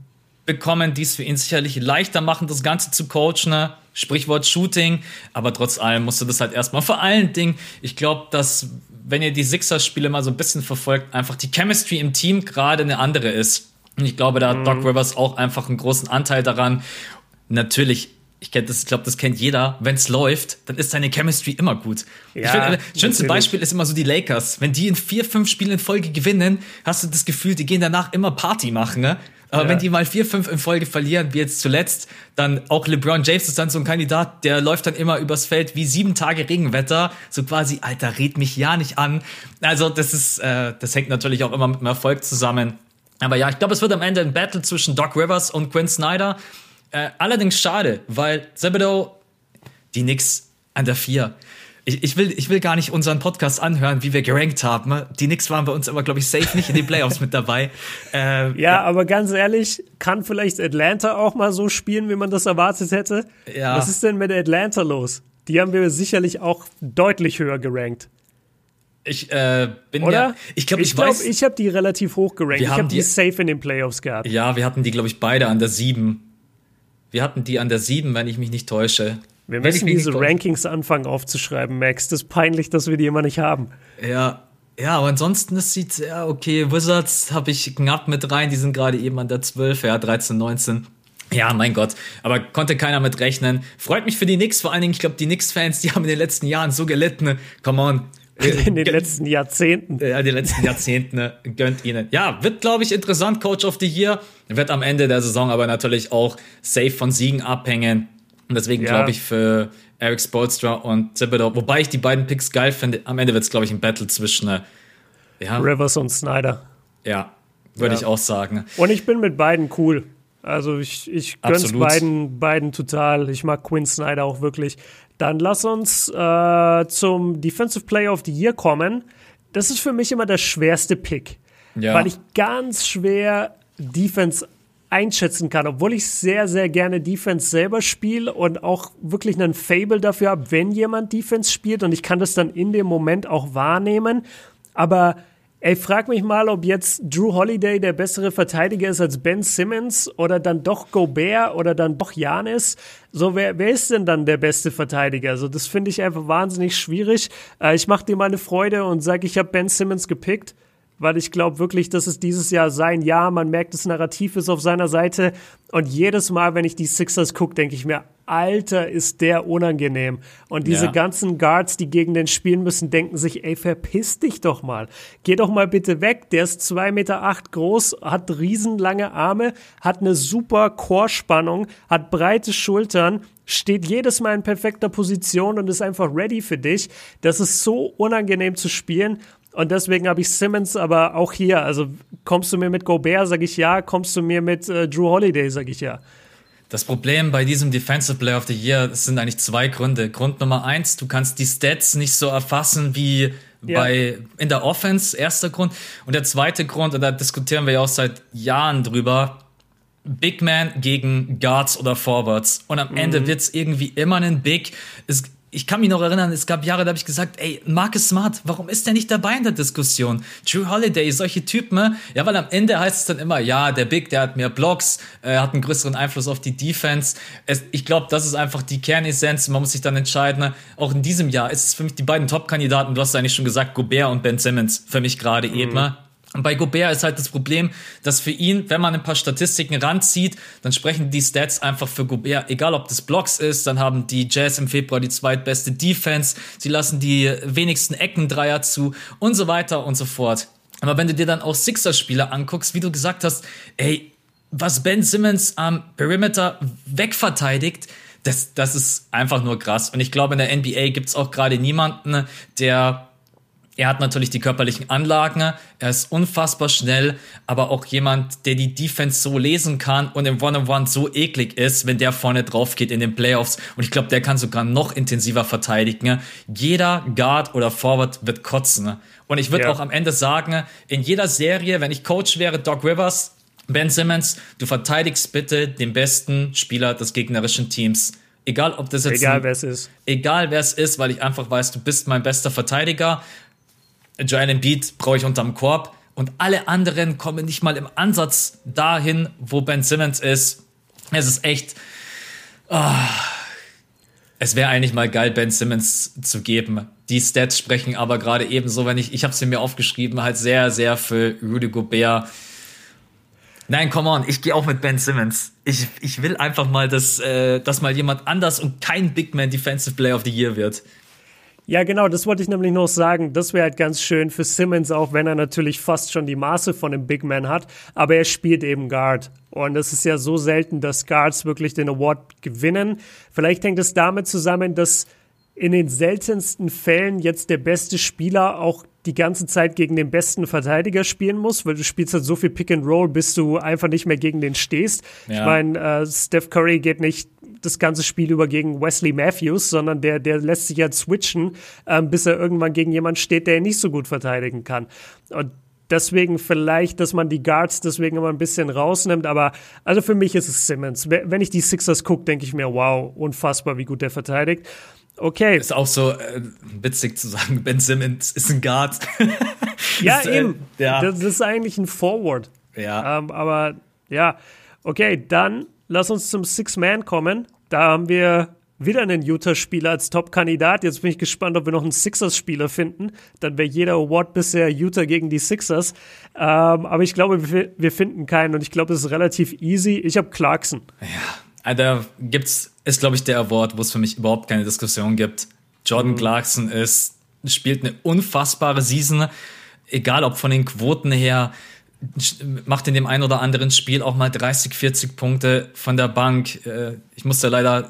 bekommen, die es für ihn sicherlich leichter machen, das Ganze zu coachen. Ne? Sprichwort Shooting, aber trotz allem musst du das halt erstmal. Vor allen Dingen, ich glaube, dass, wenn ihr die Sixers-Spiele mal so ein bisschen verfolgt, einfach die Chemistry im Team gerade eine andere ist. Und ich glaube, da hat mhm. Doc Rivers auch einfach einen großen Anteil daran. Natürlich ich kenn das, ich glaube, das kennt jeder. Wenn es läuft, dann ist seine Chemistry immer gut. Ja, ich finde, das schönste natürlich. Beispiel ist immer so die Lakers. Wenn die in vier, fünf Spielen in Folge gewinnen, hast du das Gefühl, die gehen danach immer Party machen. Ne? Aber ja. wenn die mal vier, fünf in Folge verlieren, wie jetzt zuletzt, dann auch LeBron James ist dann so ein Kandidat, der läuft dann immer übers Feld wie sieben Tage Regenwetter. So quasi, Alter, red mich ja nicht an. Also das ist, äh, das hängt natürlich auch immer mit dem Erfolg zusammen. Aber ja, ich glaube, es wird am Ende ein Battle zwischen Doc Rivers und Quinn Snyder. Äh, allerdings schade, weil Thibodeau die Knicks an der 4. Ich, ich, will, ich will gar nicht unseren Podcast anhören, wie wir gerankt haben. Die Knicks waren bei uns aber, glaube ich, safe nicht in den Playoffs mit dabei. Äh, [laughs] ja, ja, aber ganz ehrlich, kann vielleicht Atlanta auch mal so spielen, wie man das erwartet hätte? Ja. Was ist denn mit Atlanta los? Die haben wir sicherlich auch deutlich höher gerankt. Ich äh, bin Oder? Ja, ich glaube, ich, ich, weiß. ich habe die relativ hoch gerankt. Ich habe die, die safe in den Playoffs gehabt. Ja, wir hatten die, glaube ich, beide an der 7. Wir hatten die an der 7, wenn ich mich nicht täusche. Wir müssen diese Rankings anfangen aufzuschreiben, Max. Das ist peinlich, dass wir die immer nicht haben. Ja, ja, aber ansonsten, es sieht, ja, okay, Wizards habe ich knapp mit rein, die sind gerade eben an der 12, ja, 13, 19. Ja, mein Gott, aber konnte keiner mit rechnen. Freut mich für die Knicks, vor allen Dingen, ich glaube, die Knicks-Fans, die haben in den letzten Jahren so gelitten. Come on, in den letzten Jahrzehnten. Ja, die letzten Jahrzehnten ne, gönnt ihnen. Ja, wird, glaube ich, interessant, Coach of the Year. Wird am Ende der Saison aber natürlich auch safe von Siegen abhängen. Und deswegen ja. glaube ich für Eric Spolstra und Thibodeau, wobei ich die beiden Picks geil finde, am Ende wird es, glaube ich, ein Battle zwischen äh, ja. Rivers und Snyder. Ja, würde ja. ich auch sagen. Und ich bin mit beiden cool. Also ich, ich gönn's beiden, beiden total. Ich mag Quinn Snyder auch wirklich. Dann lass uns äh, zum Defensive Player of the Year kommen. Das ist für mich immer der schwerste Pick, ja. weil ich ganz schwer Defense einschätzen kann, obwohl ich sehr, sehr gerne Defense selber spiele und auch wirklich einen Fable dafür habe, wenn jemand Defense spielt und ich kann das dann in dem Moment auch wahrnehmen. Aber Ey, frag mich mal, ob jetzt Drew Holiday der bessere Verteidiger ist als Ben Simmons oder dann doch Gobert oder dann doch Janis. So, wer, wer ist denn dann der beste Verteidiger? Also, das finde ich einfach wahnsinnig schwierig. Äh, ich mache dir mal eine Freude und sage, ich habe Ben Simmons gepickt weil ich glaube wirklich, dass es dieses Jahr sein Jahr, man merkt, das Narrativ ist auf seiner Seite und jedes Mal, wenn ich die Sixers gucke, denke ich mir, Alter, ist der unangenehm. Und diese ja. ganzen Guards, die gegen den spielen müssen, denken sich, ey, verpiss dich doch mal. Geh doch mal bitte weg. Der ist zwei Meter acht groß, hat riesenlange Arme, hat eine super Chorspannung, hat breite Schultern, steht jedes Mal in perfekter Position und ist einfach ready für dich. Das ist so unangenehm zu spielen. Und deswegen habe ich Simmons aber auch hier. Also kommst du mir mit Gobert, sage ich ja. Kommst du mir mit äh, Drew Holiday, sage ich ja. Das Problem bei diesem Defensive Player of the Year sind eigentlich zwei Gründe. Grund Nummer eins, du kannst die Stats nicht so erfassen wie ja. bei, in der Offense, erster Grund. Und der zweite Grund, und da diskutieren wir ja auch seit Jahren drüber, Big Man gegen Guards oder Forwards. Und am mhm. Ende wird's irgendwie immer ein Big. Es, ich kann mich noch erinnern, es gab Jahre, da habe ich gesagt, ey, Marcus Smart, warum ist der nicht dabei in der Diskussion? Drew Holiday, solche Typen, ne? ja, weil am Ende heißt es dann immer, ja, der Big, der hat mehr Blocks, äh, hat einen größeren Einfluss auf die Defense. Es, ich glaube, das ist einfach die Kernessenz. Man muss sich dann entscheiden. Ne? Auch in diesem Jahr ist es für mich die beiden Top-Kandidaten. Du hast eigentlich schon gesagt, Gobert und Ben Simmons für mich gerade mhm. eben. Und bei Gobert ist halt das Problem, dass für ihn, wenn man ein paar Statistiken ranzieht, dann sprechen die Stats einfach für Gobert. Egal ob das Blocks ist, dann haben die Jazz im Februar die zweitbeste Defense, sie lassen die wenigsten Eckendreier zu und so weiter und so fort. Aber wenn du dir dann auch Sixers-Spieler anguckst, wie du gesagt hast, ey, was Ben Simmons am Perimeter wegverteidigt, das, das ist einfach nur krass. Und ich glaube, in der NBA gibt es auch gerade niemanden, der er hat natürlich die körperlichen Anlagen, er ist unfassbar schnell, aber auch jemand, der die Defense so lesen kann und im One-on-One so eklig ist, wenn der vorne drauf geht in den Playoffs. Und ich glaube, der kann sogar noch intensiver verteidigen. Jeder Guard oder Forward wird kotzen. Und ich würde ja. auch am Ende sagen, in jeder Serie, wenn ich Coach wäre, Doc Rivers, Ben Simmons, du verteidigst bitte den besten Spieler des gegnerischen Teams. Egal, ob das jetzt. Egal, wer es ist. Egal, wer es ist, weil ich einfach weiß, du bist mein bester Verteidiger. Joel Embiid brauche ich unterm Korb und alle anderen kommen nicht mal im Ansatz dahin, wo Ben Simmons ist. Es ist echt. Oh, es wäre eigentlich mal geil, Ben Simmons zu geben. Die Stats sprechen aber gerade ebenso, wenn ich, ich habe sie mir aufgeschrieben, halt sehr, sehr für Rudy Gobert. Nein, come on, ich gehe auch mit Ben Simmons. Ich, ich will einfach mal, dass, äh, dass mal jemand anders und kein Big Man Defensive Player of the Year wird. Ja, genau, das wollte ich nämlich noch sagen. Das wäre halt ganz schön für Simmons, auch wenn er natürlich fast schon die Maße von einem Big Man hat. Aber er spielt eben Guard. Und es ist ja so selten, dass Guards wirklich den Award gewinnen. Vielleicht hängt es damit zusammen, dass in den seltensten Fällen jetzt der beste Spieler auch die ganze Zeit gegen den besten Verteidiger spielen muss, weil du spielst halt so viel Pick and Roll, bis du einfach nicht mehr gegen den stehst. Ja. Ich meine, äh, Steph Curry geht nicht das ganze Spiel über gegen Wesley Matthews, sondern der, der lässt sich halt switchen, ähm, bis er irgendwann gegen jemanden steht, der ihn nicht so gut verteidigen kann. Und deswegen vielleicht, dass man die Guards deswegen immer ein bisschen rausnimmt, aber also für mich ist es Simmons. Wenn ich die Sixers gucke, denke ich mir, wow, unfassbar, wie gut der verteidigt. Okay. Ist auch so äh, witzig zu sagen, Ben Simmons ist ein Guard. [laughs] [laughs] ja, ist, äh, eben. ja. Das ist eigentlich ein Forward. Ja. Ähm, aber ja, okay, dann lass uns zum Six-Man kommen. Da haben wir wieder einen Utah-Spieler als Top-Kandidat. Jetzt bin ich gespannt, ob wir noch einen Sixers-Spieler finden. Dann wäre jeder Award bisher Utah gegen die Sixers. Ähm, aber ich glaube, wir, wir, finden keinen und ich glaube, es ist relativ easy. Ich habe Clarkson. Ja, also da gibt's, ist glaube ich der Award, wo es für mich überhaupt keine Diskussion gibt. Jordan mhm. Clarkson ist, spielt eine unfassbare Season. Egal ob von den Quoten her, macht in dem einen oder anderen Spiel auch mal 30, 40 Punkte von der Bank. Äh, ich musste leider,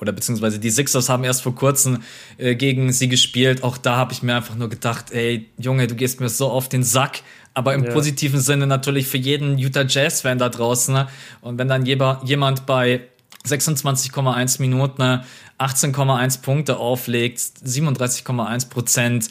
oder beziehungsweise die Sixers haben erst vor kurzem äh, gegen sie gespielt. Auch da habe ich mir einfach nur gedacht, ey, Junge, du gehst mir so auf den Sack. Aber im ja. positiven Sinne natürlich für jeden Utah Jazz-Fan da draußen. Und wenn dann jemand bei 26,1 Minuten 18,1 Punkte auflegt, 37,1 Prozent,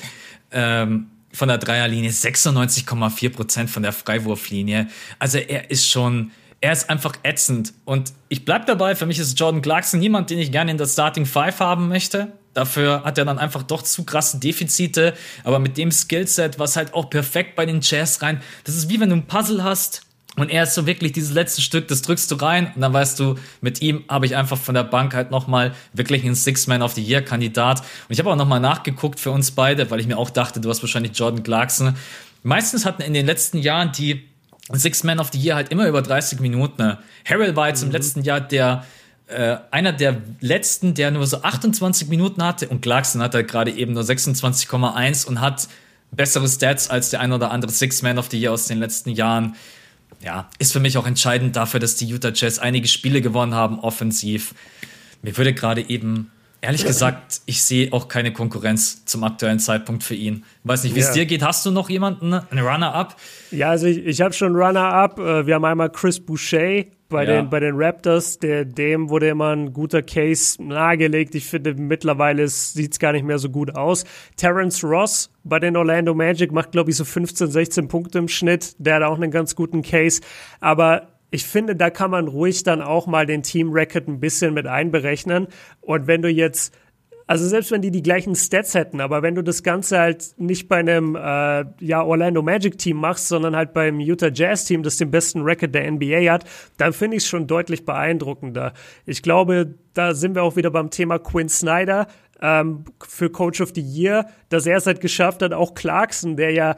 ähm, von der Dreierlinie, 96,4 Prozent von der Freiwurflinie. Also er ist schon, er ist einfach ätzend. Und ich bleib dabei, für mich ist Jordan Clarkson niemand, den ich gerne in der Starting Five haben möchte. Dafür hat er dann einfach doch zu krasse Defizite. Aber mit dem Skillset, was halt auch perfekt bei den Jazz rein, das ist wie wenn du ein Puzzle hast und er ist so wirklich dieses letzte Stück, das drückst du rein und dann weißt du, mit ihm habe ich einfach von der Bank halt nochmal wirklich einen Six-Man of the Year-Kandidat. Und ich habe auch nochmal nachgeguckt für uns beide, weil ich mir auch dachte, du hast wahrscheinlich Jordan Clarkson. Meistens hatten in den letzten Jahren die Six-Man of the Year halt immer über 30 Minuten. Harrell war jetzt mhm. im letzten Jahr der äh, einer der letzten, der nur so 28 Minuten hatte und Clarkson hat halt gerade eben nur 26,1 und hat bessere Stats als der ein oder andere Six-Man of the Year aus den letzten Jahren ja, ist für mich auch entscheidend dafür, dass die Utah Jazz einige Spiele gewonnen haben, offensiv. Mir würde gerade eben, ehrlich gesagt, ich sehe auch keine Konkurrenz zum aktuellen Zeitpunkt für ihn. Ich weiß nicht, wie es dir geht. Hast du noch jemanden, einen Runner-up? Ja, also ich, ich habe schon Runner-up. Äh, wir haben einmal Chris Boucher bei, Ja. den, bei den Raptors, der, dem wurde immer ein guter Case nahegelegt. Ich finde, mittlerweile sieht es gar nicht mehr so gut aus. Terrence Ross bei den Orlando Magic macht, glaube ich, so 15, 16 Punkte im Schnitt. Der hat auch einen ganz guten Case. Aber ich finde, da kann man ruhig dann auch mal den Team-Record ein bisschen mit einberechnen. Und wenn du jetzt also selbst wenn die die gleichen Stats hätten, aber wenn du das Ganze halt nicht bei einem äh, ja, Orlando Magic Team machst, sondern halt beim Utah Jazz Team, das den besten Record der NBA hat, dann finde ich es schon deutlich beeindruckender. Ich glaube, da sind wir auch wieder beim Thema Quinn Snyder ähm, für Coach of the Year, dass er es halt geschafft hat, auch Clarkson, der ja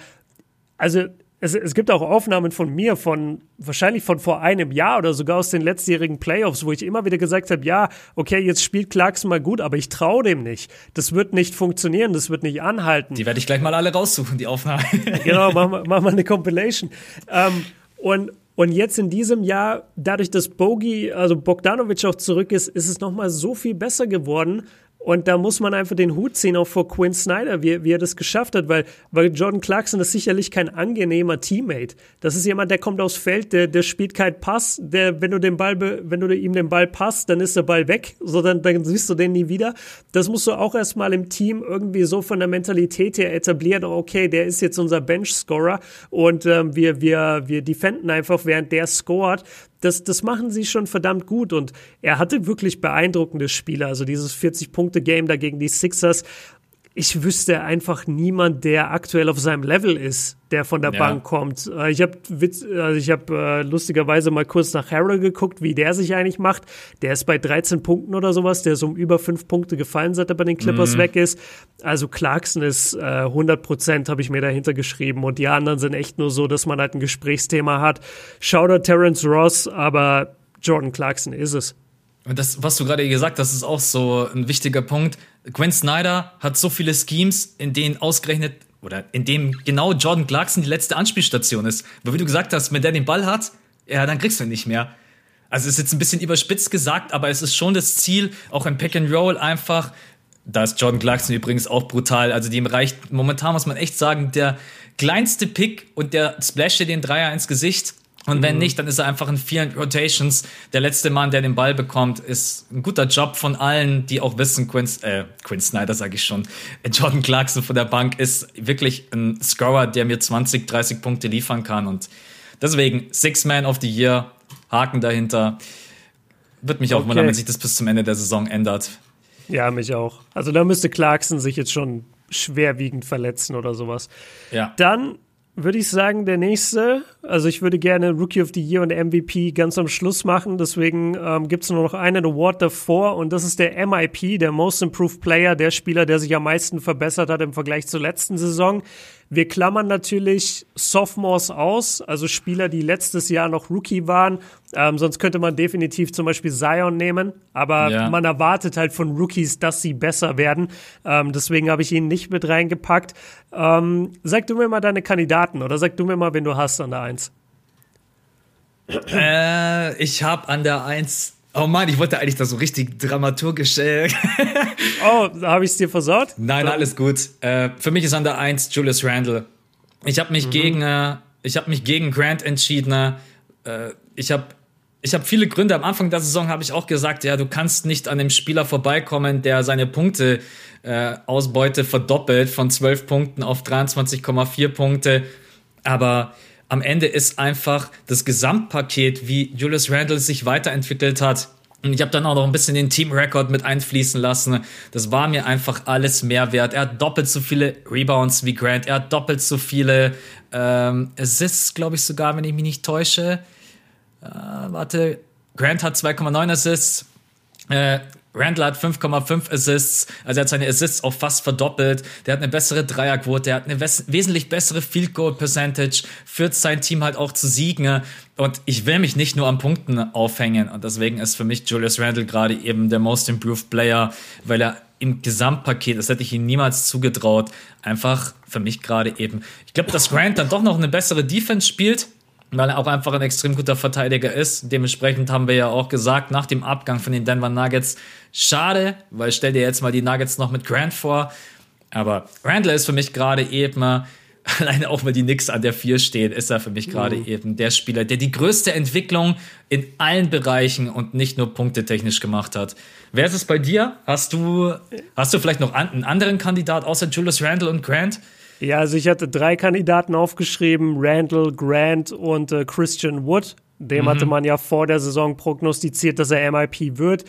also es, es gibt auch Aufnahmen von mir von wahrscheinlich von vor einem Jahr oder sogar aus den letztjährigen Playoffs, wo ich immer wieder gesagt habe, ja, okay, jetzt spielt Clarkson mal gut, aber ich traue dem nicht. Das wird nicht funktionieren, das wird nicht anhalten. Die werde ich gleich mal alle raussuchen, die Aufnahmen. [laughs] genau, machen wir mach mal eine Compilation. Ähm, und und jetzt in diesem Jahr, dadurch, dass Bogi, also Bogdanovic auch zurück ist, ist es nochmal so viel besser geworden. Und da muss man einfach den Hut ziehen, auch vor Quinn Snyder, wie, wie er das geschafft hat, weil, weil Jordan Clarkson ist sicherlich kein angenehmer Teammate. Das ist jemand, der kommt aufs Feld, der, der spielt keinen Pass, der, wenn du den Ball, wenn du ihm den Ball passt, dann ist der Ball weg, so dann, dann siehst du den nie wieder. Das musst du auch erstmal im Team irgendwie so von der Mentalität her etablieren, okay, der ist jetzt unser Bench-Scorer und ähm, wir, wir, wir defenden einfach, während der scored das, das machen sie schon verdammt gut und er hatte wirklich beeindruckende Spiele. Also dieses 40-Punkte-Game da gegen die Sixers. Ich wüsste einfach niemand, der aktuell auf seinem Level ist, der von der Ja. Bank kommt. Äh, Ich habe also ich hab, äh, lustigerweise mal kurz nach Harrell geguckt, wie der sich eigentlich macht. Der ist bei 13 Punkten oder sowas. Der ist um über 5 Punkte gefallen, seit er bei den Clippers weg ist. Also Clarkson ist äh, 100 Prozent, habe ich mir dahinter geschrieben. Und die anderen sind echt nur so, dass man halt ein Gesprächsthema hat. Shoutout Terrence Ross, aber Jordan Clarkson ist es. Und das, was du gerade gesagt hast, ist auch so ein wichtiger Punkt. Gwen Snyder hat so viele Schemes, in denen ausgerechnet oder in dem genau Jordan Clarkson die letzte Anspielstation ist. Weil wie du gesagt hast, wenn der den Ball hat, ja, dann kriegst du ihn nicht mehr. Also ist jetzt ein bisschen überspitzt gesagt, aber es ist schon das Ziel, auch im Pick and Roll einfach. Da ist Jordan Clarkson übrigens auch brutal. Also dem reicht momentan, muss man echt sagen, der kleinste Pick und der splasht dir den Dreier ins Gesicht. Und wenn nicht, dann ist er einfach in vielen Rotations der letzte Mann, der den Ball bekommt. Ist ein guter Job von allen, die auch wissen, Quinn, äh, Quinn Snyder sage ich schon, Jordan Clarkson von der Bank ist wirklich ein Scorer, der mir 20, 30 Punkte liefern kann. Und deswegen Six Man of the Year, Haken dahinter. Wird mich auch Okay. wundern, wenn sich das bis zum Ende der Saison ändert. Ja, mich auch. Also da müsste Clarkson sich jetzt schon schwerwiegend verletzen oder sowas. Ja. Dann würde ich sagen, der nächste, also ich würde gerne Rookie of the Year und MVP ganz am Schluss machen, deswegen ähm, gibt es nur noch einen Award davor und das ist der MIP, der Most Improved Player, der Spieler, der sich am meisten verbessert hat im Vergleich zur letzten Saison. Wir klammern natürlich Sophomores aus, also Spieler, die letztes Jahr noch Rookie waren. Ähm, sonst könnte man definitiv zum Beispiel Zion nehmen, aber Ja. man erwartet halt von Rookies, dass sie besser werden. Ähm, deswegen habe ich ihn nicht mit reingepackt. Ähm, sag du mir mal deine Kandidaten oder sag du mir mal, wen du hast an der Eins. Äh, ich habe an der 1. Oh Mann, ich wollte eigentlich da so richtig dramaturgisch. Äh, [laughs] Oh, habe ich es dir versaut? Nein, alles gut. Äh, für mich ist an der 1 Julius Randle. Ich habe mich gegen äh, ich habe mich gegen Grant entschieden. Äh, ich habe ich habe viele Gründe. Am Anfang der Saison habe ich auch gesagt, ja, du kannst nicht an dem Spieler vorbeikommen, der seine Punkte äh, Ausbeute verdoppelt von 12 Punkten auf 23,4 Punkte. Aber am Ende ist einfach das Gesamtpaket, wie Julius Randle sich weiterentwickelt hat. Und ich habe dann auch noch ein bisschen den Team-Record mit einfließen lassen. Das war mir einfach alles mehr wert. Er hat doppelt so viele Rebounds wie Grant. Er hat doppelt so viele ähm, Assists, glaube ich sogar, wenn ich mich nicht täusche. Äh, warte, Grant hat 2,9 Assists. Äh, Randall hat 5,5 Assists, also er hat seine Assists auch fast verdoppelt. Der hat eine bessere Dreierquote, er hat eine wes wesentlich bessere Field Goal Percentage, führt sein Team halt auch zu Siegen. Und ich will mich nicht nur an Punkten aufhängen. Und deswegen ist für mich Julius Randall gerade eben der Most Improved Player, weil er im Gesamtpaket, das hätte ich ihm niemals zugetraut, einfach für mich gerade eben. Ich glaube, dass Grant dann doch noch eine bessere Defense spielt weil er auch einfach ein extrem guter Verteidiger ist. Dementsprechend haben wir ja auch gesagt, nach dem Abgang von den Denver Nuggets, schade, weil stell dir jetzt mal die Nuggets noch mit Grant vor. Aber Randall ist für mich gerade eben [laughs] alleine auch weil die Knicks an der 4 stehen, ist er für mich gerade mhm. eben der Spieler, der die größte Entwicklung in allen Bereichen und nicht nur punktetechnisch gemacht hat. Wer ist es bei dir? Hast du, hast du vielleicht noch einen anderen Kandidat außer Julius Randle und Grant? Ja, also ich hatte drei Kandidaten aufgeschrieben, Randall, Grant und äh, Christian Wood. Dem mhm. hatte man ja vor der Saison prognostiziert, dass er MIP wird.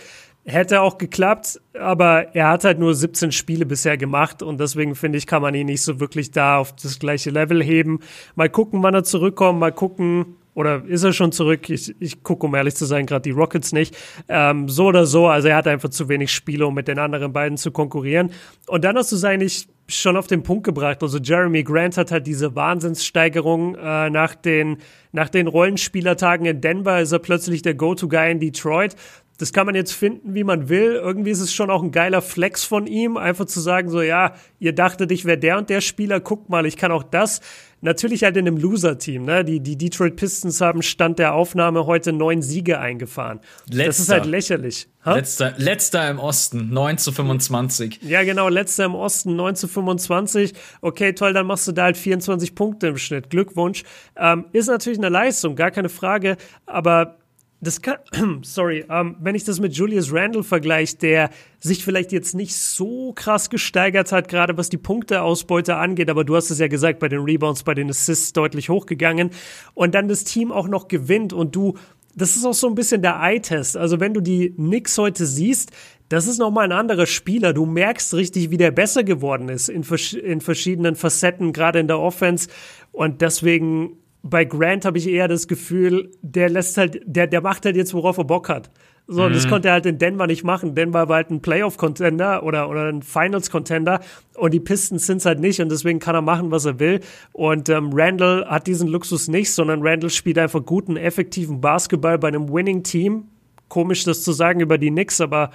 Hätte auch geklappt, aber er hat halt nur 17 Spiele bisher gemacht und deswegen finde ich, kann man ihn nicht so wirklich da auf das gleiche Level heben. Mal gucken, wann er zurückkommt, mal gucken, oder ist er schon zurück? Ich, ich gucke, um ehrlich zu sein, gerade die Rockets nicht. Ähm, so oder so, also er hat einfach zu wenig Spiele, um mit den anderen beiden zu konkurrieren. Und dann hast du es eigentlich schon auf den Punkt gebracht. Also Jeremy Grant hat halt diese Wahnsinnssteigerung äh, nach den nach den Rollenspielertagen in Denver ist er plötzlich der Go-to-Guy in Detroit das kann man jetzt finden, wie man will. Irgendwie ist es schon auch ein geiler Flex von ihm, einfach zu sagen, so, ja, ihr dachtet, ich wäre der und der Spieler, guckt mal, ich kann auch das. Natürlich halt in einem Loser-Team, ne? Die, die Detroit Pistons haben Stand der Aufnahme heute neun Siege eingefahren. Letzter. Das ist halt lächerlich. Letzter, letzter im Osten, 9 zu 25. Ja, genau, letzter im Osten, 9 zu 25. Okay, toll, dann machst du da halt 24 Punkte im Schnitt. Glückwunsch. Ähm, ist natürlich eine Leistung, gar keine Frage, aber das kann, [clears throat] sorry, ähm, wenn ich das mit Julius Randle vergleiche, der sich vielleicht jetzt nicht so krass gesteigert hat, gerade was die Punkteausbeute angeht, aber du hast es ja gesagt, bei den Rebounds, bei den Assists deutlich hochgegangen und dann das Team auch noch gewinnt und du, das ist auch so ein bisschen der Eye-Test. Also wenn du die Knicks heute siehst, das ist nochmal ein anderer Spieler. Du merkst richtig, wie der besser geworden ist in, vers in verschiedenen Facetten, gerade in der Offense. Und deswegen bei Grant habe ich eher das Gefühl, der lässt halt, der, der macht halt jetzt, worauf er Bock hat. So, und das mhm. konnte er halt in Denver nicht machen. Denver war halt ein Playoff-Contender oder, oder ein Finals-Contender und die Pistons sind es halt nicht und deswegen kann er machen, was er will. Und ähm, Randall hat diesen Luxus nicht, sondern Randall spielt einfach guten, effektiven Basketball bei einem Winning-Team. Komisch, das zu sagen über die Knicks, aber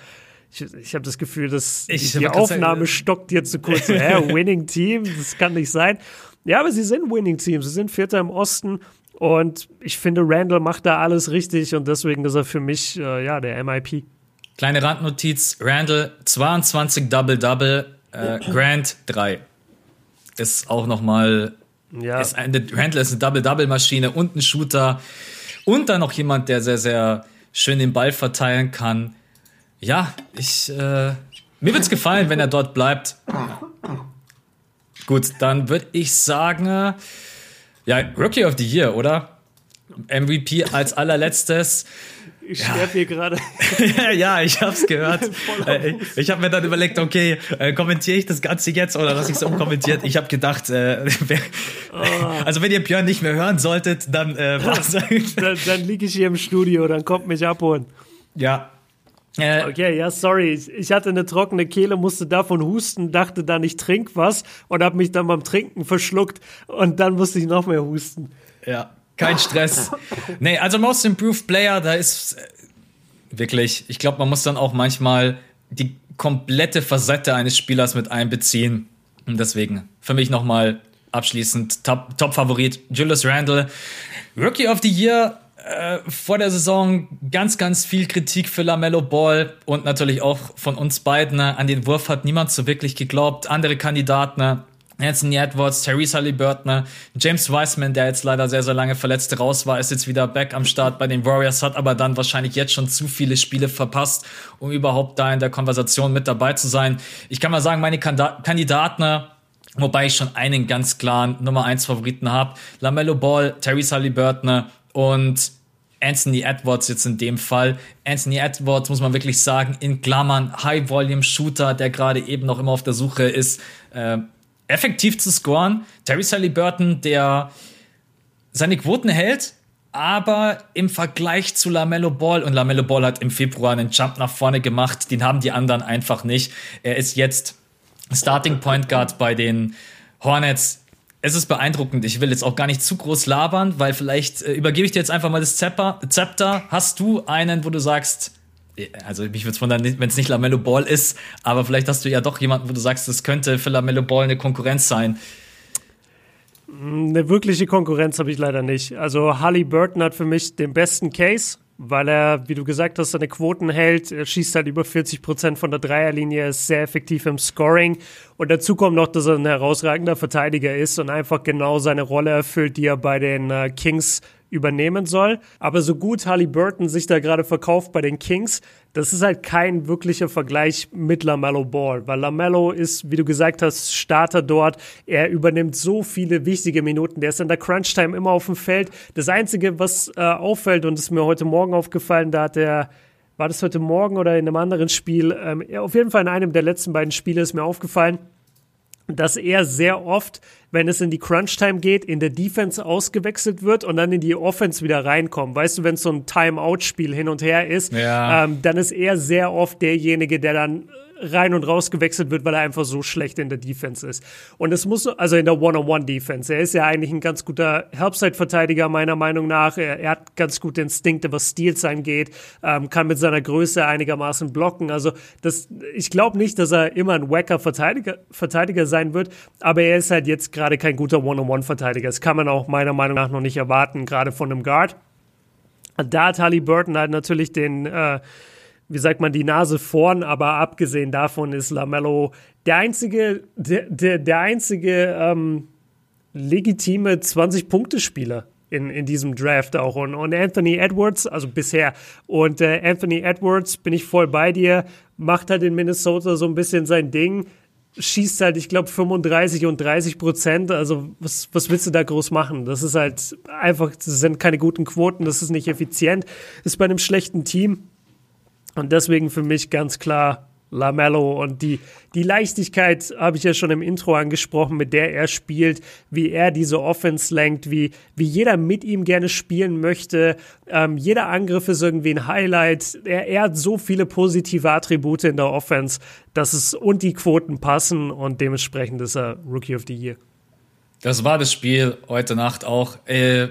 ich, ich habe das Gefühl, dass ich die, die Aufnahme sagen, stockt jetzt zu so kurz. Hä, [laughs] Winning-Team? Das kann nicht sein. Ja, aber sie sind Winning Team. Sie sind Vierter im Osten. Und ich finde, Randall macht da alles richtig und deswegen ist er für mich äh, ja der MIP. Kleine Randnotiz: Randall 22 Double-Double, äh, Grant 3. Ist auch nochmal. Ja. Ist eine, Randall ist eine Double-Double-Maschine und ein Shooter. Und dann noch jemand, der sehr, sehr schön den Ball verteilen kann. Ja, ich. Äh, mir es gefallen, wenn er dort bleibt. Gut, dann würde ich sagen, ja, Rookie of the Year, oder? MVP als allerletztes. Ich sterbe hier gerade. [laughs] ja, ich hab's gehört. [laughs] Äh, ich habe mir dann überlegt, okay, äh, kommentiere ich das Ganze jetzt oder lasse ich es unkommentiert? Ich habe gedacht, äh, [laughs] wer, oh. also wenn ihr Björn nicht mehr hören solltet, dann äh, dann, dann liege ich hier im Studio, dann kommt mich abholen. Ja, äh, okay, ja, sorry. Ich hatte eine trockene Kehle, musste davon husten, dachte dann, ich trink was und habe mich dann beim Trinken verschluckt und dann musste ich noch mehr husten. Ja, kein Stress. [laughs] nee, also Most Improved Player, da ist äh, wirklich, ich glaube, man muss dann auch manchmal die komplette Facette eines Spielers mit einbeziehen. Und deswegen für mich nochmal abschließend Top-Favorit Top Julius Randle. Rookie of the Year äh, vor der Saison ganz, ganz viel Kritik für Lamello Ball und natürlich auch von uns beiden. Ne? An den Wurf hat niemand so wirklich geglaubt. Andere Kandidaten, ne? Anthony Edwards, Therese Halliburton, ne? James Wiseman, der jetzt leider sehr, sehr lange verletzt raus war, ist jetzt wieder back am Start bei den Warriors, hat aber dann wahrscheinlich jetzt schon zu viele Spiele verpasst, um überhaupt da in der Konversation mit dabei zu sein. Ich kann mal sagen, meine Kandidaten, wobei ich schon einen ganz klaren Nummer 1 Favoriten habe. Lamello Ball, Therese Halliburton und Anthony Edwards jetzt in dem Fall. Anthony Edwards muss man wirklich sagen, in Klammern High-Volume-Shooter, der gerade eben noch immer auf der Suche ist, äh, effektiv zu scoren. Terry Sally Burton, der seine Quoten hält, aber im Vergleich zu Lamello Ball und Lamello Ball hat im Februar einen Jump nach vorne gemacht, den haben die anderen einfach nicht. Er ist jetzt Starting Point Guard bei den Hornets es ist beeindruckend. Ich will jetzt auch gar nicht zu groß labern, weil vielleicht äh, übergebe ich dir jetzt einfach mal das Zepter. Zepter. Hast du einen, wo du sagst, äh, also mich würde es wundern, wenn es nicht Lamello Ball ist, aber vielleicht hast du ja doch jemanden, wo du sagst, das könnte für Lamello Ball eine Konkurrenz sein. Eine wirkliche Konkurrenz habe ich leider nicht. Also Harley Burton hat für mich den besten Case, weil er, wie du gesagt hast, seine Quoten hält. Er schießt halt über 40 Prozent von der Dreierlinie, er ist sehr effektiv im Scoring. Und dazu kommt noch, dass er ein herausragender Verteidiger ist und einfach genau seine Rolle erfüllt, die er bei den äh, Kings übernehmen soll. Aber so gut Halliburton sich da gerade verkauft bei den Kings, das ist halt kein wirklicher Vergleich mit LaMelo Ball, weil LaMelo ist, wie du gesagt hast, Starter dort. Er übernimmt so viele wichtige Minuten. Der ist in der Crunch-Time immer auf dem Feld. Das Einzige, was äh, auffällt, und ist mir heute Morgen aufgefallen, da hat er war das heute Morgen oder in einem anderen Spiel? Ähm, auf jeden Fall in einem der letzten beiden Spiele ist mir aufgefallen, dass er sehr oft, wenn es in die Crunch-Time geht, in der Defense ausgewechselt wird und dann in die Offense wieder reinkommt. Weißt du, wenn es so ein Time-Out-Spiel hin und her ist, ja. ähm, dann ist er sehr oft derjenige, der dann rein und raus gewechselt wird, weil er einfach so schlecht in der Defense ist. Und es muss, also in der One-on-One-Defense. Er ist ja eigentlich ein ganz guter Helpside-Verteidiger, meiner Meinung nach. Er, er, hat ganz gute Instinkte, was Steals angeht, ähm, kann mit seiner Größe einigermaßen blocken. Also das, ich glaube nicht, dass er immer ein wacker Verteidiger, Verteidiger sein wird, aber er ist halt jetzt gerade kein guter One-on-One-Verteidiger. Das kann man auch meiner Meinung nach noch nicht erwarten, gerade von einem Guard. Da hat Burton halt natürlich den, äh, wie sagt man, die Nase vorn, aber abgesehen davon ist Lamello der einzige, der, der, der einzige ähm, legitime 20-Punkte-Spieler in, in diesem Draft auch. Und, und Anthony Edwards, also bisher, und äh, Anthony Edwards, bin ich voll bei dir, macht halt in Minnesota so ein bisschen sein Ding, schießt halt, ich glaube, 35 und 30 Prozent. Also was, was willst du da groß machen? Das ist halt einfach, das sind keine guten Quoten, das ist nicht effizient. Ist bei einem schlechten Team und deswegen für mich ganz klar Lamello und die, die Leichtigkeit habe ich ja schon im Intro angesprochen, mit der er spielt, wie er diese Offense lenkt, wie, wie jeder mit ihm gerne spielen möchte. Ähm, jeder Angriff ist irgendwie ein Highlight. Er, er hat so viele positive Attribute in der Offense, dass es und die Quoten passen und dementsprechend ist er Rookie of the Year. Das war das Spiel heute Nacht auch. Äh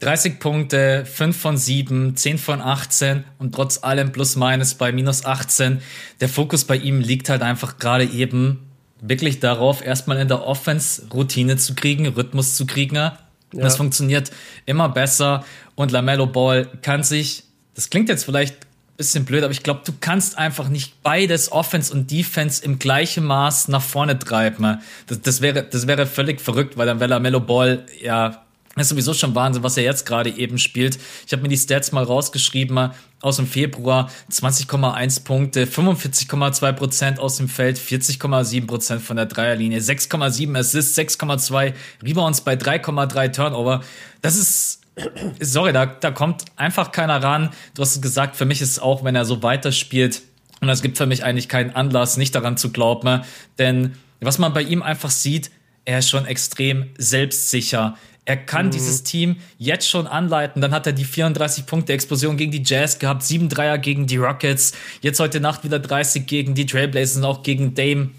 30 Punkte, 5 von 7, 10 von 18 und trotz allem plus minus bei minus 18. Der Fokus bei ihm liegt halt einfach gerade eben wirklich darauf, erstmal in der Offense Routine zu kriegen, Rhythmus zu kriegen. Ja. Das funktioniert immer besser und Lamello Ball kann sich, das klingt jetzt vielleicht ein bisschen blöd, aber ich glaube, du kannst einfach nicht beides Offense und Defense im gleichen Maß nach vorne treiben. Das, das wäre, das wäre völlig verrückt, weil dann wäre Lamello Ball ja das ist sowieso schon Wahnsinn, was er jetzt gerade eben spielt. Ich habe mir die Stats mal rausgeschrieben aus dem Februar. 20,1 Punkte, 45,2 Prozent aus dem Feld, 40,7 Prozent von der Dreierlinie, 6,7 Assists, 6,2 Rebounds bei 3,3 Turnover. Das ist, [clears throat] sorry, da, da kommt einfach keiner ran. Du hast gesagt, für mich ist es auch, wenn er so weiterspielt, und es gibt für mich eigentlich keinen Anlass, nicht daran zu glauben, denn was man bei ihm einfach sieht, er ist schon extrem selbstsicher. Er kann mhm. dieses Team jetzt schon anleiten. Dann hat er die 34 Punkte Explosion gegen die Jazz gehabt, 7 Dreier gegen die Rockets, jetzt heute Nacht wieder 30 gegen die Trailblazers und auch gegen Dame.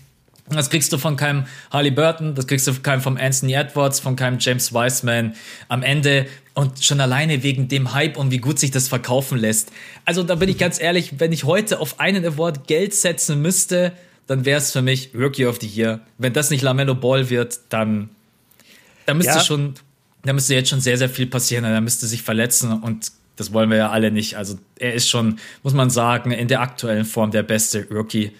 Das kriegst du von keinem Harley Burton, das kriegst du von keinem vom Anthony Edwards, von keinem James Wiseman am Ende und schon alleine wegen dem Hype und wie gut sich das verkaufen lässt. Also da bin ich ganz ehrlich, wenn ich heute auf einen Award Geld setzen müsste, dann wäre es für mich Rookie of the Year. Wenn das nicht Lamello Ball wird, dann, dann müsste ja. schon da müsste jetzt schon sehr, sehr viel passieren. Er müsste sich verletzen und das wollen wir ja alle nicht. Also er ist schon, muss man sagen, in der aktuellen Form der beste Rookie.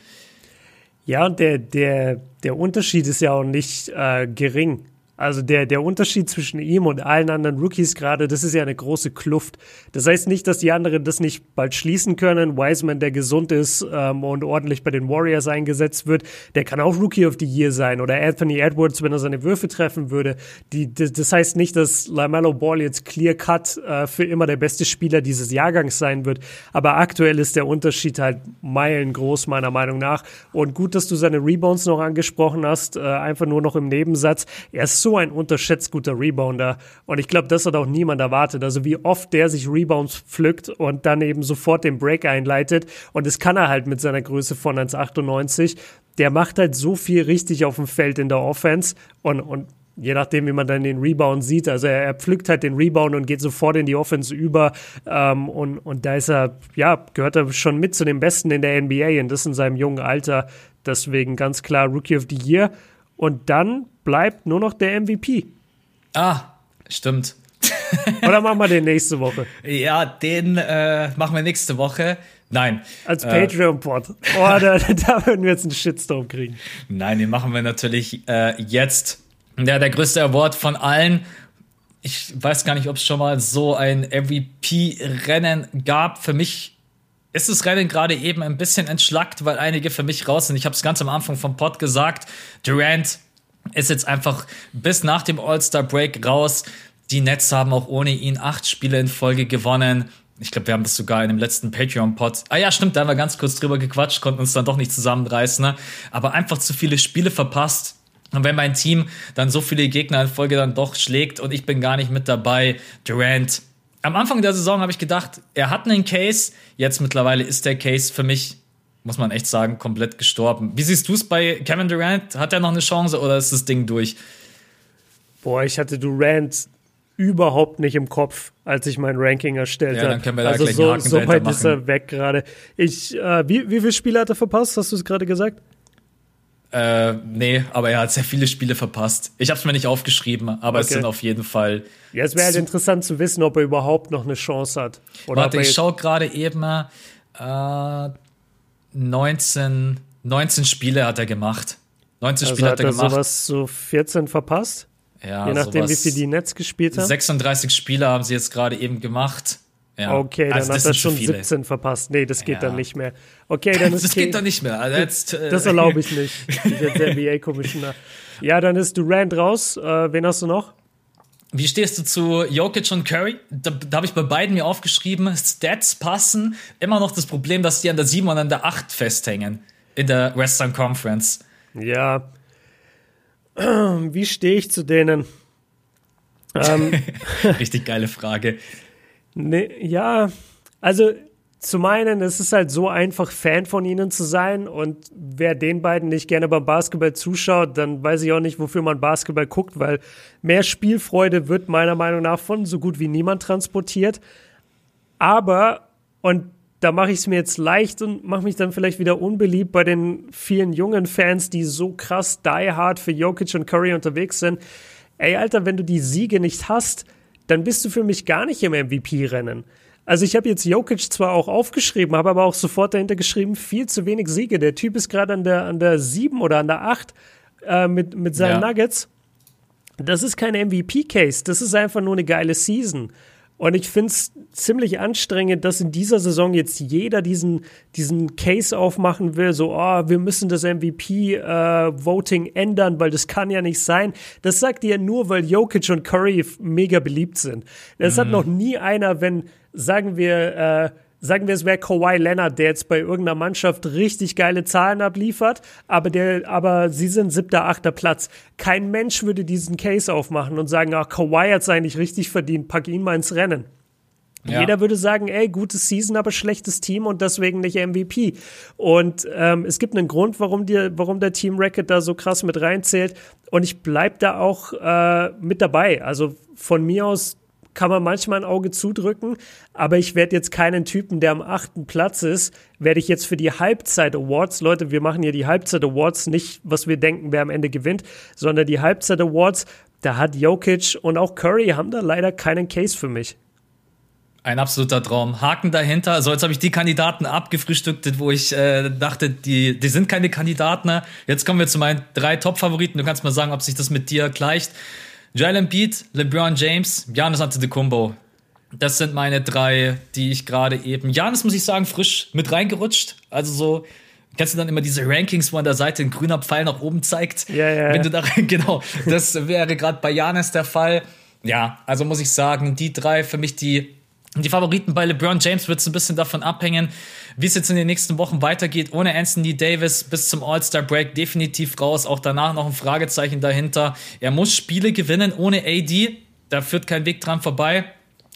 Ja, und der, der, der Unterschied ist ja auch nicht äh, gering. Also der, der Unterschied zwischen ihm und allen anderen Rookies gerade, das ist ja eine große Kluft. Das heißt nicht, dass die anderen das nicht bald schließen können. Wiseman, der gesund ist ähm, und ordentlich bei den Warriors eingesetzt wird, der kann auch Rookie of the Year sein. Oder Anthony Edwards, wenn er seine Würfe treffen würde. Die, das, heißt nicht, dass LaMelo Ball jetzt clear cut äh, für immer der beste Spieler dieses Jahrgangs sein wird. Aber aktuell ist der Unterschied halt meilengroß, meiner Meinung nach. Und gut, dass du seine Rebounds noch angesprochen hast, äh, einfach nur noch im Nebensatz. Er ist so ein unterschätzt guter Rebounder. Und ich glaube, das hat auch niemand erwartet. Also wie oft der sich Rebounds pflückt und dann eben sofort den Break einleitet. Und das kann er halt mit seiner Größe von 1,98. Der macht halt so viel richtig auf dem Feld in der Offense. Und, und je nachdem, wie man dann den Rebound sieht. Also er, er, pflückt halt den Rebound und geht sofort in die Offense über. Ähm, und, und da ist er, ja, gehört er schon mit zu den Besten in der NBA und das in seinem jungen Alter. Deswegen ganz klar Rookie of the Year. Und dann bleibt nur noch der MVP. Ah, stimmt. [laughs] Oder machen wir den nächste Woche? Ja, den äh, machen wir nächste Woche. Nein. Als Patreon-Pod. Oh, da, da würden wir jetzt einen Shitstorm kriegen. Nein, den machen wir natürlich äh, jetzt. Ja, der größte Award von allen. Ich weiß gar nicht, ob es schon mal so ein MVP-Rennen gab. Für mich ist das Rennen gerade eben ein bisschen entschlackt, weil einige für mich raus sind. Ich habe es ganz am Anfang vom Pod gesagt. Durant ist jetzt einfach bis nach dem All-Star-Break raus. Die Nets haben auch ohne ihn acht Spiele in Folge gewonnen. Ich glaube, wir haben das sogar in dem letzten Patreon-Pod. Ah ja, stimmt, da haben wir ganz kurz drüber gequatscht, konnten uns dann doch nicht zusammenreißen. Ne? Aber einfach zu viele Spiele verpasst. Und wenn mein Team dann so viele Gegner in Folge dann doch schlägt und ich bin gar nicht mit dabei, Durant. Am Anfang der Saison habe ich gedacht, er hat einen Case. Jetzt mittlerweile ist der Case für mich, muss man echt sagen, komplett gestorben. Wie siehst du es bei Kevin Durant? Hat er noch eine Chance oder ist das Ding durch? Boah, ich hatte Durant überhaupt nicht im Kopf, als ich mein Ranking erstellt habe. Ja, dann können wir da also gleich so, Haken so weit ist er weg gerade. Ich, äh, wie, wie viele Spiele hat er verpasst? Hast du es gerade gesagt? Äh, nee, aber er hat sehr viele Spiele verpasst. Ich habe es mir nicht aufgeschrieben, aber okay. es sind auf jeden Fall. Ja, es wäre halt interessant zu wissen, ob er überhaupt noch eine Chance hat. Oder Warte, ich schaue gerade eben äh, 19, 19 Spiele hat er gemacht. 19 also Spiele hat, hat er, gemacht. sowas so 14 verpasst? Ja, Je nachdem, wie viel die Netz gespielt haben. 36 Spiele haben sie jetzt gerade eben gemacht. Ja. Okay, dann also hat er schon 17 verpasst. Nee, das geht ja. dann nicht mehr. Okay, dann [laughs] ist Das geht dann nicht mehr. Also jetzt, äh das erlaube ich nicht. [laughs] Ich bin jetzt NBA-Commissioner. Ja, dann ist Durant raus. Äh, wen hast du noch? Wie stehst du zu Jokic und Curry? Da, da habe ich bei beiden mir aufgeschrieben, Stats passen. Immer noch das Problem, dass die an der 7 und an der 8 festhängen in der Western Conference. Ja, wie stehe ich zu denen? Ähm, [laughs] Richtig geile Frage. Ne, ja, also zum einen, es ist halt so einfach, Fan von ihnen zu sein und wer den beiden nicht gerne beim Basketball zuschaut, dann weiß ich auch nicht, wofür man Basketball guckt, weil mehr Spielfreude wird meiner Meinung nach von so gut wie niemand transportiert. Aber, und da mache ich es mir jetzt leicht und mache mich dann vielleicht wieder unbeliebt bei den vielen jungen Fans, die so krass die hard für Jokic und Curry unterwegs sind. Ey, Alter, wenn du die Siege nicht hast, dann bist du für mich gar nicht im MVP-Rennen. Also ich habe jetzt Jokic zwar auch aufgeschrieben, habe aber auch sofort dahinter geschrieben, viel zu wenig Siege. Der Typ ist gerade an der, an der 7 oder an der 8 äh, mit, mit seinen ja. Nuggets. Das ist kein MVP-Case, das ist einfach nur eine geile Season. Und ich finde es ziemlich anstrengend, dass in dieser Saison jetzt jeder diesen, diesen Case aufmachen will, so, oh, wir müssen das MVP-Voting äh, ändern, weil das kann ja nicht sein. Das sagt ihr nur, weil Jokic und Curry mega beliebt sind. Das mhm. hat noch nie einer, wenn, sagen wir, äh, sagen wir, es wäre Kawhi Leonard, der jetzt bei irgendeiner Mannschaft richtig geile Zahlen abliefert, aber der, aber sie sind siebter, achter Platz. Kein Mensch würde diesen Case aufmachen und sagen, ach, Kawhi hat es eigentlich richtig verdient, pack ihn mal ins Rennen. Ja. Jeder würde sagen, ey, gutes Season, aber schlechtes Team und deswegen nicht MVP. Und ähm, es gibt einen Grund, warum, die, warum der Team Racket da so krass mit reinzählt. Und ich bleib da auch äh, mit dabei. Also von mir aus kann man manchmal ein Auge zudrücken, aber ich werde jetzt keinen Typen, der am achten Platz ist, werde ich jetzt für die Halbzeit Awards, Leute, wir machen hier die Halbzeit Awards, nicht was wir denken, wer am Ende gewinnt, sondern die Halbzeit Awards, da hat Jokic und auch Curry haben da leider keinen Case für mich. Ein absoluter Traum. Haken dahinter. So, jetzt habe ich die Kandidaten abgefrühstückt, wo ich äh, dachte, die, die sind keine Kandidaten. Jetzt kommen wir zu meinen drei Top-Favoriten. Du kannst mal sagen, ob sich das mit dir gleicht. Joel Embiid, LeBron James, Giannis Antetokounmpo. Das sind meine drei, die ich gerade eben. Janis muss ich sagen, frisch mit reingerutscht. Also so, kennst du dann immer diese Rankings, wo an der Seite ein grüner Pfeil nach oben zeigt? Ja, ja. Wenn du da, [laughs] genau, das wäre gerade bei Janis der Fall. Ja, also muss ich sagen, die drei für mich die die Favoriten bei LeBron James wird es ein bisschen davon abhängen, wie es jetzt in den nächsten Wochen weitergeht. Ohne Anthony Davis bis zum All-Star-Break definitiv raus. Auch danach noch ein Fragezeichen dahinter. Er muss Spiele gewinnen ohne AD. Da führt kein Weg dran vorbei.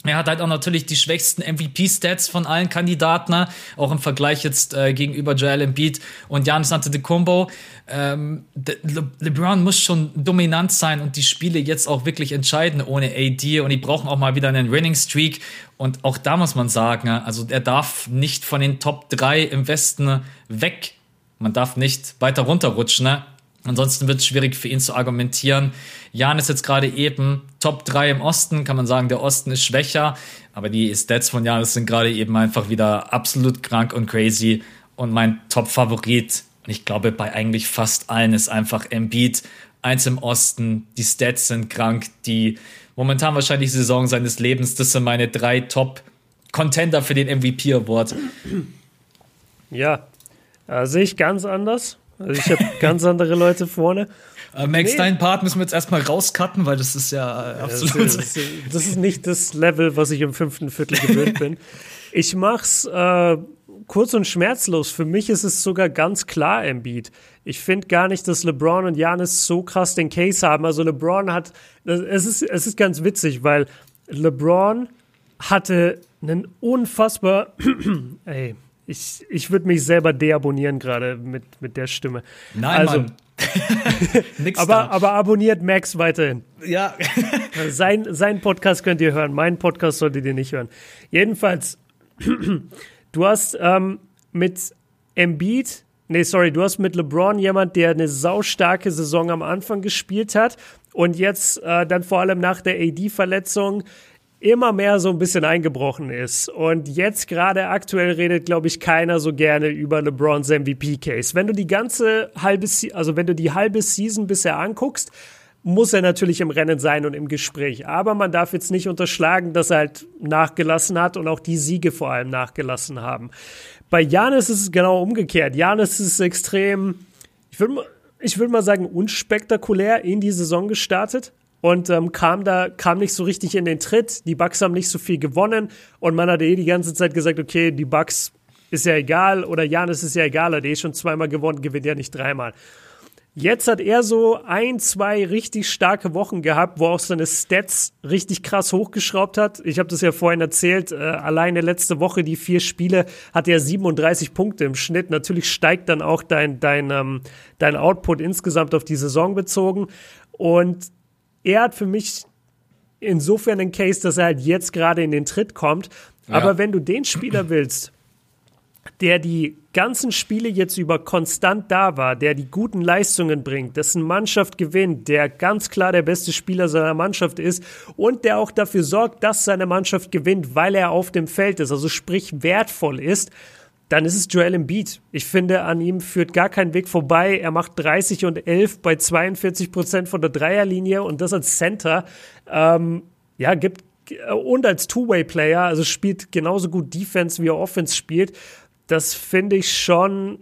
Er hat halt auch natürlich die schwächsten MVP-Stats von allen Kandidaten, ne? auch im Vergleich jetzt äh, gegenüber Joel Embiid und Giannis Antetokounmpo. Ähm, Le LeBron muss schon dominant sein und die Spiele jetzt auch wirklich entscheiden ohne AD und die brauchen auch mal wieder einen Winning Streak und auch da muss man sagen, also er darf nicht von den Top 3 im Westen weg. Man darf nicht weiter runterrutschen. Ansonsten wird es schwierig für ihn zu argumentieren. Jan ist jetzt gerade eben Top 3 im Osten, kann man sagen, der Osten ist schwächer, aber die Stats von Janis sind gerade eben einfach wieder absolut krank und crazy. Und mein Top-Favorit, und ich glaube bei eigentlich fast allen, ist einfach Embiid. Eins im Osten, die Stats sind krank, die momentan wahrscheinlich Saison seines Lebens, das sind meine drei Top-Contender für den MVP-Award. Ja, äh, sehe ich ganz anders. Also ich habe ganz andere Leute vorne. Äh, Max, nee. deinen Part müssen wir jetzt erstmal rauscutten, weil das ist ja äh, absolut. Das ist, das ist, nicht das Level, was ich im fünften Viertel gewöhnt bin. [laughs] Ich mach's äh, kurz und schmerzlos. Für mich ist es sogar ganz klar Embiid. Ich finde gar nicht, dass LeBron und Janis so krass den Case haben. Also LeBron hat, es ist, es ist ganz witzig, weil LeBron hatte einen unfassbar, [clears throat] ey, ich, ich würde mich selber deabonnieren gerade mit, mit der Stimme. Nein, also, Mann. [laughs] aber, aber abonniert Max weiterhin. Ja. [laughs] sein, sein Podcast könnt ihr hören. Meinen Podcast solltet ihr nicht hören. Jedenfalls, [clears throat] du hast ähm, mit Embiid, nee, sorry, du hast mit LeBron jemand, der eine saustarke Saison am Anfang gespielt hat und jetzt äh, dann vor allem nach der AD-Verletzung immer mehr so ein bisschen eingebrochen ist. Und jetzt gerade aktuell redet, glaube ich, keiner so gerne über LeBrons MVP-Case. Wenn du die ganze halbe, also wenn du die halbe Season bisher anguckst, muss er natürlich im Rennen sein und im Gespräch. Aber man darf jetzt nicht unterschlagen, dass er halt nachgelassen hat und auch die Siege vor allem nachgelassen haben. Bei Janis ist es genau umgekehrt. Janis ist extrem, ich würde ich würd mal sagen, unspektakulär in die Saison gestartet und ähm, kam da kam nicht so richtig in den Tritt. Die Bucks haben nicht so viel gewonnen und man hat eh die ganze Zeit gesagt, okay, die Bucks ist ja egal oder Janis ist ja egal, hat eh schon zweimal gewonnen, gewinnt ja nicht dreimal. Jetzt hat er so ein, zwei richtig starke Wochen gehabt, wo auch seine Stats richtig krass hochgeschraubt hat. Ich habe das ja vorhin erzählt, äh, alleine letzte Woche die vier Spiele hat er 37 Punkte im Schnitt. Natürlich steigt dann auch dein, dein, ähm, dein Output insgesamt auf die Saison bezogen. Und er hat für mich insofern einen Case, dass er halt jetzt gerade in den Tritt kommt. Ja. Aber wenn du den Spieler willst, der die ganzen Spiele jetzt über konstant da war, der die guten Leistungen bringt, dessen Mannschaft gewinnt, der ganz klar der beste Spieler seiner Mannschaft ist und der auch dafür sorgt, dass seine Mannschaft gewinnt, weil er auf dem Feld ist, also sprich wertvoll ist, dann ist es Joel Embiid. Ich finde, an ihm führt gar kein Weg vorbei. Er macht 30 und 11 bei 42 Prozent von der Dreierlinie und das als Center. Ähm, ja, gibt und als Two-Way-Player, also spielt genauso gut Defense, wie er Offense spielt. Das finde ich schon.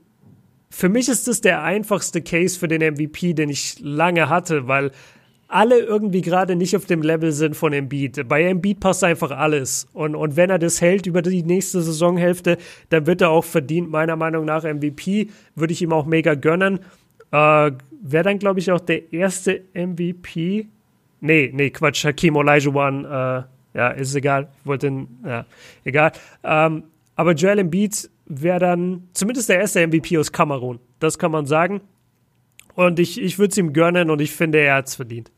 Für mich ist das der einfachste Case für den MVP, den ich lange hatte, weil alle irgendwie gerade nicht auf dem Level sind von Embiid. Bei Embiid passt einfach alles. Und, und wenn er das hält über die nächste Saisonhälfte, dann wird er auch verdient, meiner Meinung nach MVP. Würde ich ihm auch mega gönnen. Äh, Wäre dann, glaube ich, auch der erste MVP. Nee, nee, Quatsch, Hakim Olajuwon, äh, ja, ist egal. Ich wollte, ja, egal. Ähm, aber Joel Embiid wäre dann zumindest der erste MVP aus Kamerun. Das kann man sagen. Und ich, ich würde es ihm gönnen und ich finde, er hat es verdient.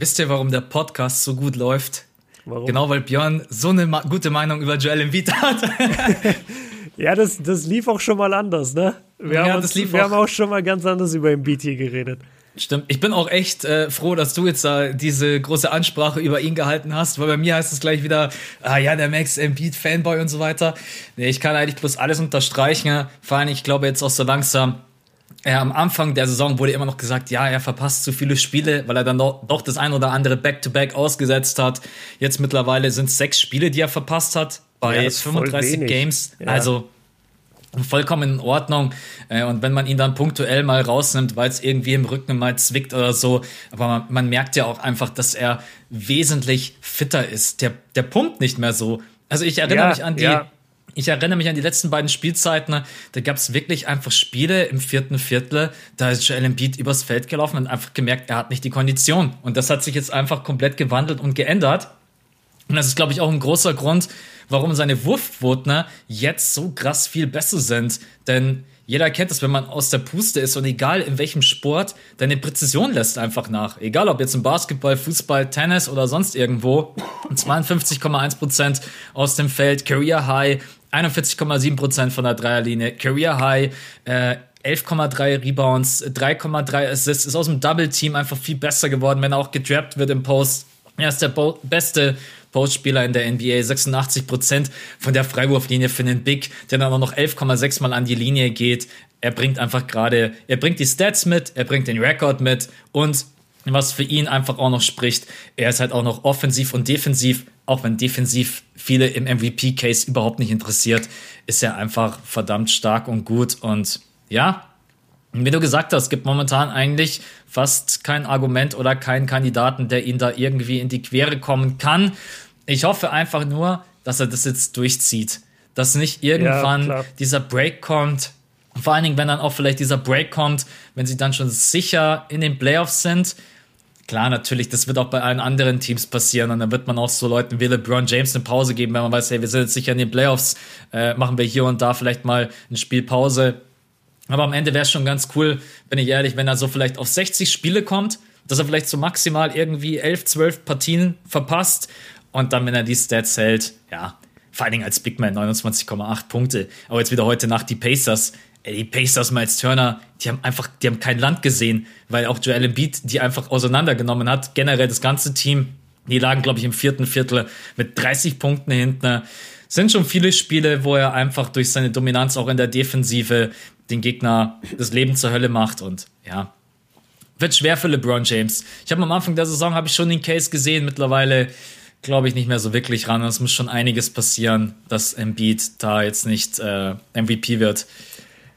Wisst ihr, warum der Podcast so gut läuft? Warum? Genau, weil Björn so eine gute Meinung über Joel Embiid hat. [laughs] ja, das, das lief auch schon mal anders, ne? Wir, ja, haben, uns, wir auch. haben auch schon mal ganz anders über Embiid hier geredet. Stimmt. Ich bin auch echt äh, froh, dass du jetzt da diese große Ansprache über ihn gehalten hast, weil bei mir heißt es gleich wieder, ah ja, der Max Embiid Fanboy und so weiter. Nee, ich kann eigentlich bloß alles unterstreichen. Vor allem, ich glaube jetzt auch so langsam, äh, am Anfang der Saison wurde immer noch gesagt, ja, er verpasst zu viele Spiele, weil er dann doch, doch das ein oder andere Back-to-Back -Back ausgesetzt hat. Jetzt mittlerweile sind es sechs Spiele, die er verpasst hat bei ja, 35 Games. Ja. Also vollkommen in Ordnung. Äh, und wenn man ihn dann punktuell mal rausnimmt, weil es irgendwie im Rücken mal zwickt oder so, aber man, man, merkt ja auch einfach, dass er wesentlich fitter ist. Der, der pumpt nicht mehr so. Also ich erinnere ja, mich an die ja ich erinnere mich an die letzten beiden Spielzeiten, da gab es wirklich einfach Spiele im vierten Viertel, da ist Joel Embiid übers Feld gelaufen und einfach gemerkt, er hat nicht die Kondition. Und das hat sich jetzt einfach komplett gewandelt und geändert. Und das ist, glaube ich, auch ein großer Grund, warum seine Wurfquoten jetzt so krass viel besser sind. Denn jeder kennt das, wenn man aus der Puste ist und egal in welchem Sport, deine Präzision lässt einfach nach. Egal ob jetzt im Basketball, Fußball, Tennis oder sonst irgendwo. 52,1% aus dem Feld, Career High, 41,7% von der Dreierlinie, Career High, äh, 11,3 Rebounds, 3,3 Assists, ist aus dem Double Team einfach viel besser geworden, wenn er auch gedrappt wird im Post. Er ist der beste Postspieler in der NBA, 86% von der Freiwurflinie für den Big, der dann auch noch 11,6 Mal an die Linie geht. Er bringt einfach gerade, er bringt die Stats mit, er bringt den Rekord mit und was für ihn einfach auch noch spricht, er ist halt auch noch offensiv und defensiv, auch wenn defensiv viele im MVP-Case überhaupt nicht interessiert, ist er einfach verdammt stark und gut und ja, wie du gesagt hast, gibt momentan eigentlich fast kein Argument oder keinen Kandidaten, der ihn da irgendwie in die Quere kommen kann. Ich hoffe einfach nur, dass er das jetzt durchzieht. Dass nicht irgendwann ja, dieser Break kommt. Vor allen Dingen, wenn dann auch vielleicht dieser Break kommt, wenn sie dann schon sicher in den Playoffs sind. Klar, natürlich, das wird auch bei allen anderen Teams passieren und dann wird man auch so Leuten wie LeBron James eine Pause geben, wenn man weiß, hey, wir sind jetzt sicher in den Playoffs, äh, machen wir hier und da vielleicht mal eine Spielpause aber am Ende wäre es schon ganz cool, bin ich ehrlich, wenn er so vielleicht auf 60 Spiele kommt, dass er vielleicht so maximal irgendwie 11, 12 Partien verpasst und dann, wenn er die Stats hält, ja, vor allen Dingen als Big Man 29,8 Punkte. Aber jetzt wieder heute Nacht die Pacers. Die Pacers, Miles Turner, die haben einfach, die haben kein Land gesehen, weil auch Joel Embiid die einfach auseinandergenommen hat. Generell das ganze Team, die lagen, glaube ich, im vierten Viertel mit 30 Punkten hinten. Sind schon viele Spiele, wo er einfach durch seine Dominanz auch in der Defensive den Gegner das Leben zur Hölle macht und ja, wird schwer für LeBron James. Ich habe am Anfang der Saison habe ich schon den Case gesehen, mittlerweile glaube ich nicht mehr so wirklich ran. Es muss schon einiges passieren, dass Embiid da jetzt nicht äh, MVP wird.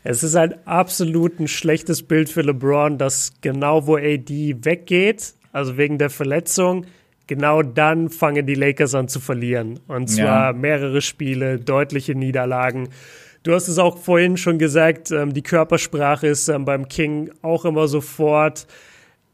Es ist halt absolut ein schlechtes Bild für LeBron, dass genau wo AD weggeht, also wegen der Verletzung, genau dann fangen die Lakers an zu verlieren. Und zwar ja. mehrere Spiele, deutliche Niederlagen. Du hast es auch vorhin schon gesagt, ähm, die Körpersprache ist ähm, beim King auch immer sofort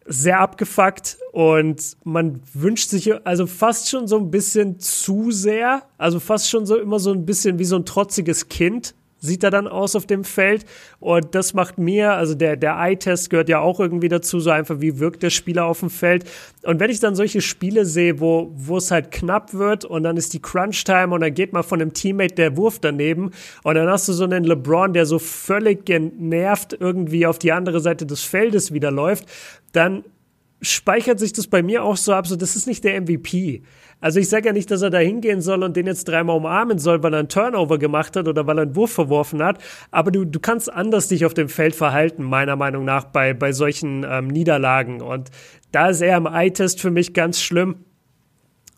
sehr abgefuckt und man wünscht sich also fast schon so ein bisschen zu sehr, also fast schon so immer so ein bisschen wie so ein trotziges Kind, sieht er dann aus auf dem Feld. Und das macht mir, also der, der Eye-Test gehört ja auch irgendwie dazu, so einfach, wie wirkt der Spieler auf dem Feld. Und wenn ich dann solche Spiele sehe, wo, wo es halt knapp wird und dann ist die Crunch-Time und dann geht mal von einem Teammate der Wurf daneben und dann hast du so einen LeBron, der so völlig genervt irgendwie auf die andere Seite des Feldes wieder läuft, dann speichert sich das bei mir auch so ab, so das ist nicht der MVP. Also ich sage ja nicht, dass er da hingehen soll und den jetzt dreimal umarmen soll, weil er einen Turnover gemacht hat oder weil er einen Wurf verworfen hat. Aber du, du kannst anders dich auf dem Feld verhalten, meiner Meinung nach, bei, bei solchen ähm, Niederlagen. Und da ist er im Eye-Test für mich ganz schlimm.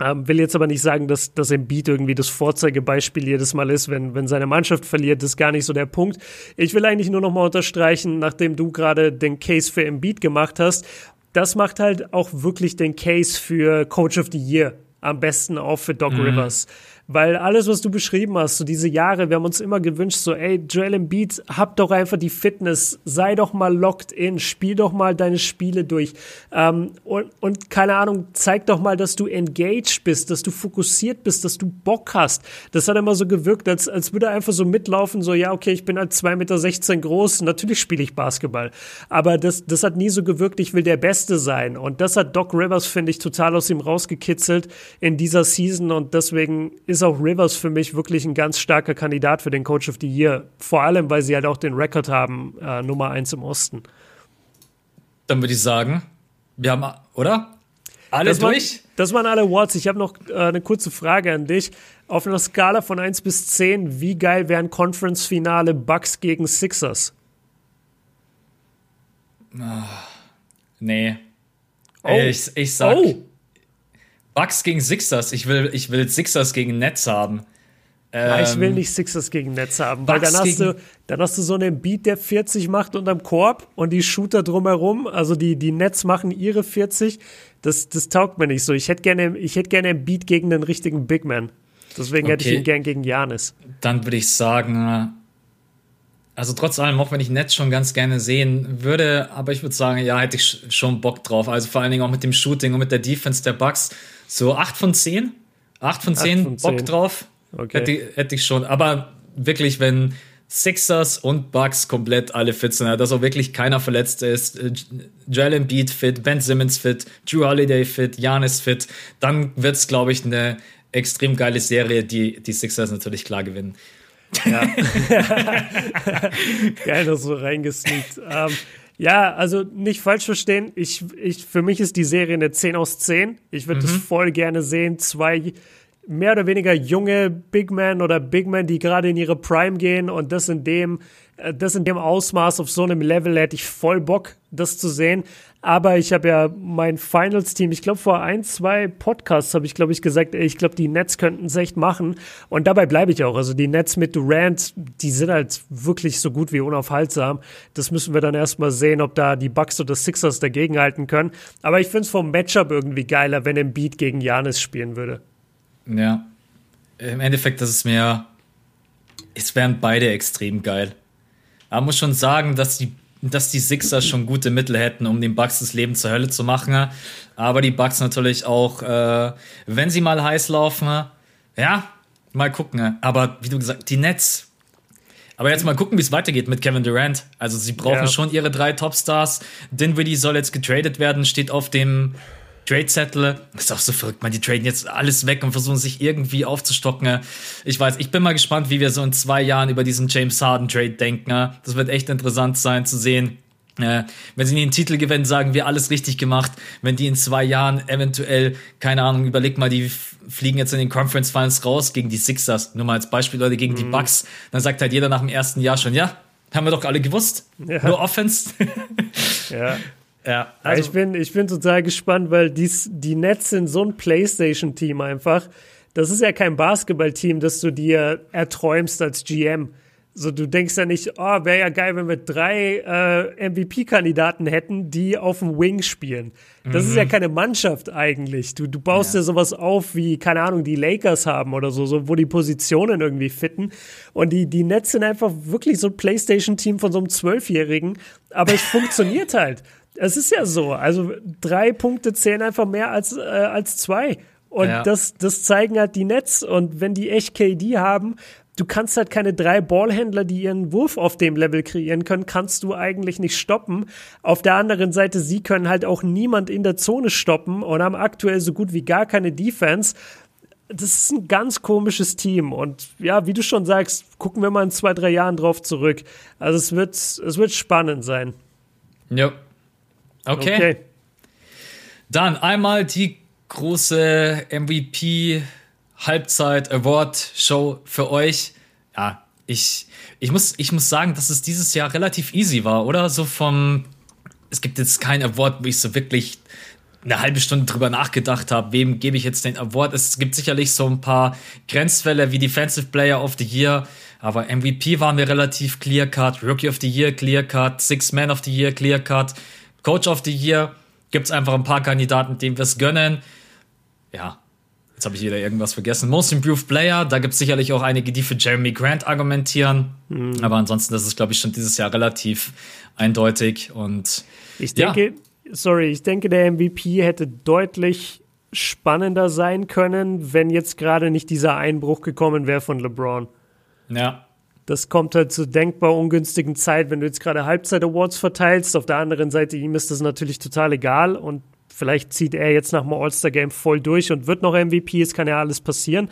Ähm, will jetzt aber nicht sagen, dass, dass Embiid irgendwie das Vorzeigebeispiel jedes Mal ist, wenn, wenn seine Mannschaft verliert. Das ist gar nicht so der Punkt. Ich will eigentlich nur noch mal unterstreichen, nachdem du gerade den Case für Embiid gemacht hast, das macht halt auch wirklich den Case für Coach of the Year am besten auch für Doc mhm. Rivers. Weil alles, was du beschrieben hast, so diese Jahre, wir haben uns immer gewünscht, so, ey, Joel Embiid, hab doch einfach die Fitness, sei doch mal locked in, spiel doch mal deine Spiele durch. Ähm, und, und keine Ahnung, zeig doch mal, dass du engaged bist, dass du fokussiert bist, dass du Bock hast. Das hat immer so gewirkt, als, als würde er einfach so mitlaufen, so, ja, okay, ich bin halt 2,16 Meter groß, natürlich spiele ich Basketball. Aber das, das hat nie so gewirkt, ich will der Beste sein. Und das hat Doc Rivers, finde ich, total aus ihm rausgekitzelt in dieser Season und deswegen ist ist auch Rivers für mich wirklich ein ganz starker Kandidat für den Coach of the Year. Vor allem, weil sie halt auch den Rekord haben, äh, Nummer eins im Osten. Dann würde ich sagen, wir haben, oder? Alle das durch? Waren, das waren alle Awards. Ich habe noch äh, eine kurze Frage an dich. Auf einer Skala von 1 bis 10, wie geil wären Conference-Finale Bucks gegen Sixers? Ach, nee. Oh. Ich, ich sag, oh. Bucks gegen Sixers. Ich will, ich will Sixers gegen Nets haben. Ähm, ich will ähm, nicht Sixers gegen Nets haben, weil dann hast, du, dann hast du so einen Beat, der 40 macht unterm Korb und die Shooter drumherum, also die, die Nets machen ihre 40. Das, das taugt mir nicht so. Ich hätte gerne, ich hätte gerne einen Beat gegen den richtigen Big Man. Deswegen okay. hätte ich ihn gern gegen Janis. Dann würde ich sagen, also trotz allem, auch wenn ich Nets schon ganz gerne sehen würde, aber ich würde sagen, ja, hätte ich schon Bock drauf. Also vor allen Dingen auch mit dem Shooting und mit der Defense der Bucks so 8 von 10. 8 von 10, 8 von 10. Bock drauf. Okay. Hätte, hätte ich schon. Aber wirklich, wenn Sixers und Bucks komplett alle fit sind, dass auch wirklich keiner verletzt ist, äh, Joel Embiid fit, Ben Simmons fit, Drew Holiday fit, Janis fit, dann wird es, glaube ich, eine extrem geile Serie, die die Sixers natürlich klar gewinnen. Ja. [laughs] [laughs] Geil, noch so reingesneakt. Ähm, ja, also nicht falsch verstehen. Ich, ich, für mich ist die Serie eine 10 aus 10. Ich würde mhm. das voll gerne sehen. Zwei mehr oder weniger junge Big Men oder Big Men, die gerade in ihre Prime gehen und das in dem, äh, das in dem Ausmaß auf so einem Level hätte ich voll Bock, das zu sehen. Aber ich habe ja mein Finals-Team, ich glaube vor ein, zwei Podcasts habe ich, glaube ich, gesagt, ich glaube, die Nets könnten es echt machen. Und dabei bleibe ich auch. Also die Nets mit Durant, die sind halt wirklich so gut wie unaufhaltsam. Das müssen wir dann erstmal sehen, ob da die Bucks oder Sixers dagegenhalten können. Aber ich finde es vom Matchup irgendwie geiler, wenn Embiid gegen Janis spielen würde. Ja. Im Endeffekt, das ist mir. Es wären beide extrem geil. Aber man muss schon sagen, dass die dass die Sixers schon gute Mittel hätten, um den Bucks das Leben zur Hölle zu machen. Aber die Bucks natürlich auch, äh, wenn sie mal heiß laufen, ja, mal gucken. Aber wie du gesagt, die Nets. Aber jetzt mal gucken, wie es weitergeht mit Kevin Durant. Also sie brauchen ja. schon ihre drei Topstars. Dinwiddie soll jetzt getradet werden, steht auf dem Trade-Zettel. Ist auch so verrückt, man. Die traden jetzt alles weg und versuchen sich irgendwie aufzustocken. Ich weiß, ich bin mal gespannt, wie wir so in zwei Jahren über diesen James Harden-Trade denken. Das wird echt interessant sein zu sehen. Äh, wenn sie den Titel gewinnen, sagen wir alles richtig gemacht. Wenn die in zwei Jahren eventuell, keine Ahnung, überleg mal, die fliegen jetzt in den Conference Finals raus gegen die Sixers, nur mal als Beispiel, Leute, gegen mhm. die Bucks, dann sagt halt jeder nach dem ersten Jahr schon, ja, haben wir doch alle gewusst. Ja. Nur Offense. [laughs] ja. Ja, also ich, bin, ich bin total gespannt, weil dies, die Nets sind so ein PlayStation-Team einfach. Das ist ja kein Basketball-Team, das du dir erträumst als GM. So, du denkst ja nicht, oh, wäre ja geil, wenn wir drei äh, MVP-Kandidaten hätten, die auf dem Wing spielen. Das mhm. ist ja mhm. keine Mannschaft eigentlich. Du, du baust ja. ja sowas auf, wie, keine Ahnung, die Lakers haben oder so, so wo die Positionen irgendwie fitten. Und die, die Nets sind einfach wirklich so ein Playstation-Team von so einem Zwölfjährigen. Aber es [laughs] funktioniert halt. Es ist ja so. Also drei Punkte zählen einfach mehr als, äh, als zwei. Und ja. das, das zeigen halt die Nets. Und wenn die echt KD haben, du kannst halt keine drei Ballhändler, die ihren Wurf auf dem Level kreieren können, kannst du eigentlich nicht stoppen. Auf der anderen Seite, sie können halt auch niemand in der Zone stoppen und haben aktuell so gut wie gar keine Defense. Das ist ein ganz komisches Team. Und ja, wie du schon sagst, gucken wir mal in zwei, drei Jahren drauf zurück. Also es wird, es wird spannend sein. Ja, Okay. okay. Dann einmal die große MVP Halbzeit Award Show für euch. Ja, ich, ich, muss, ich muss sagen, dass es dieses Jahr relativ easy war, oder? So vom, es gibt jetzt kein Award, wo ich so wirklich eine halbe Stunde drüber nachgedacht habe, wem gebe ich jetzt den Award. Es gibt sicherlich so ein paar Grenzfälle wie Defensive Player of the Year, aber MVP waren wir relativ clear cut, Rookie of the Year clear cut, Six Man of the Year clear cut. Coach of the Year gibt es einfach ein paar Kandidaten, denen wir es gönnen. Ja, jetzt habe ich wieder irgendwas vergessen. Most Improved Player, da gibt es sicherlich auch einige, die für Jeremy Grant argumentieren. Mhm. Aber ansonsten, das ist, glaube ich, schon dieses Jahr relativ eindeutig. Und ich denke, ja. sorry, ich denke, der MVP hätte deutlich spannender sein können, wenn jetzt gerade nicht dieser Einbruch gekommen wäre von LeBron. Ja. Das kommt halt zur denkbar ungünstigen Zeit, wenn du jetzt gerade Halbzeit-Awards verteilst. Auf der anderen Seite, ihm ist das natürlich total egal und vielleicht zieht er jetzt nach dem All-Star-Game voll durch und wird noch MVP. Es kann ja alles passieren.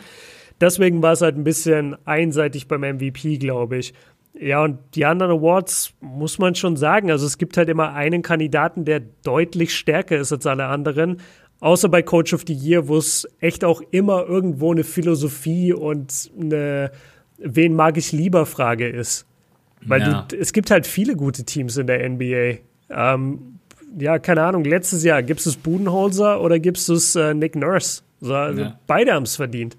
Deswegen war es halt ein bisschen einseitig beim MVP, glaube ich. Ja, und die anderen Awards muss man schon sagen. Also es gibt halt immer einen Kandidaten, der deutlich stärker ist als alle anderen. Außer bei Coach of the Year, wo es echt auch immer irgendwo eine Philosophie und eine wen mag ich lieber Frage ist. Weil ja. du, es gibt halt viele gute Teams in der NBA. Ähm, ja, keine Ahnung, letztes Jahr gibst du es Budenholzer oder gibst du es äh, Nick Nurse? So, also ja. Beide haben es verdient.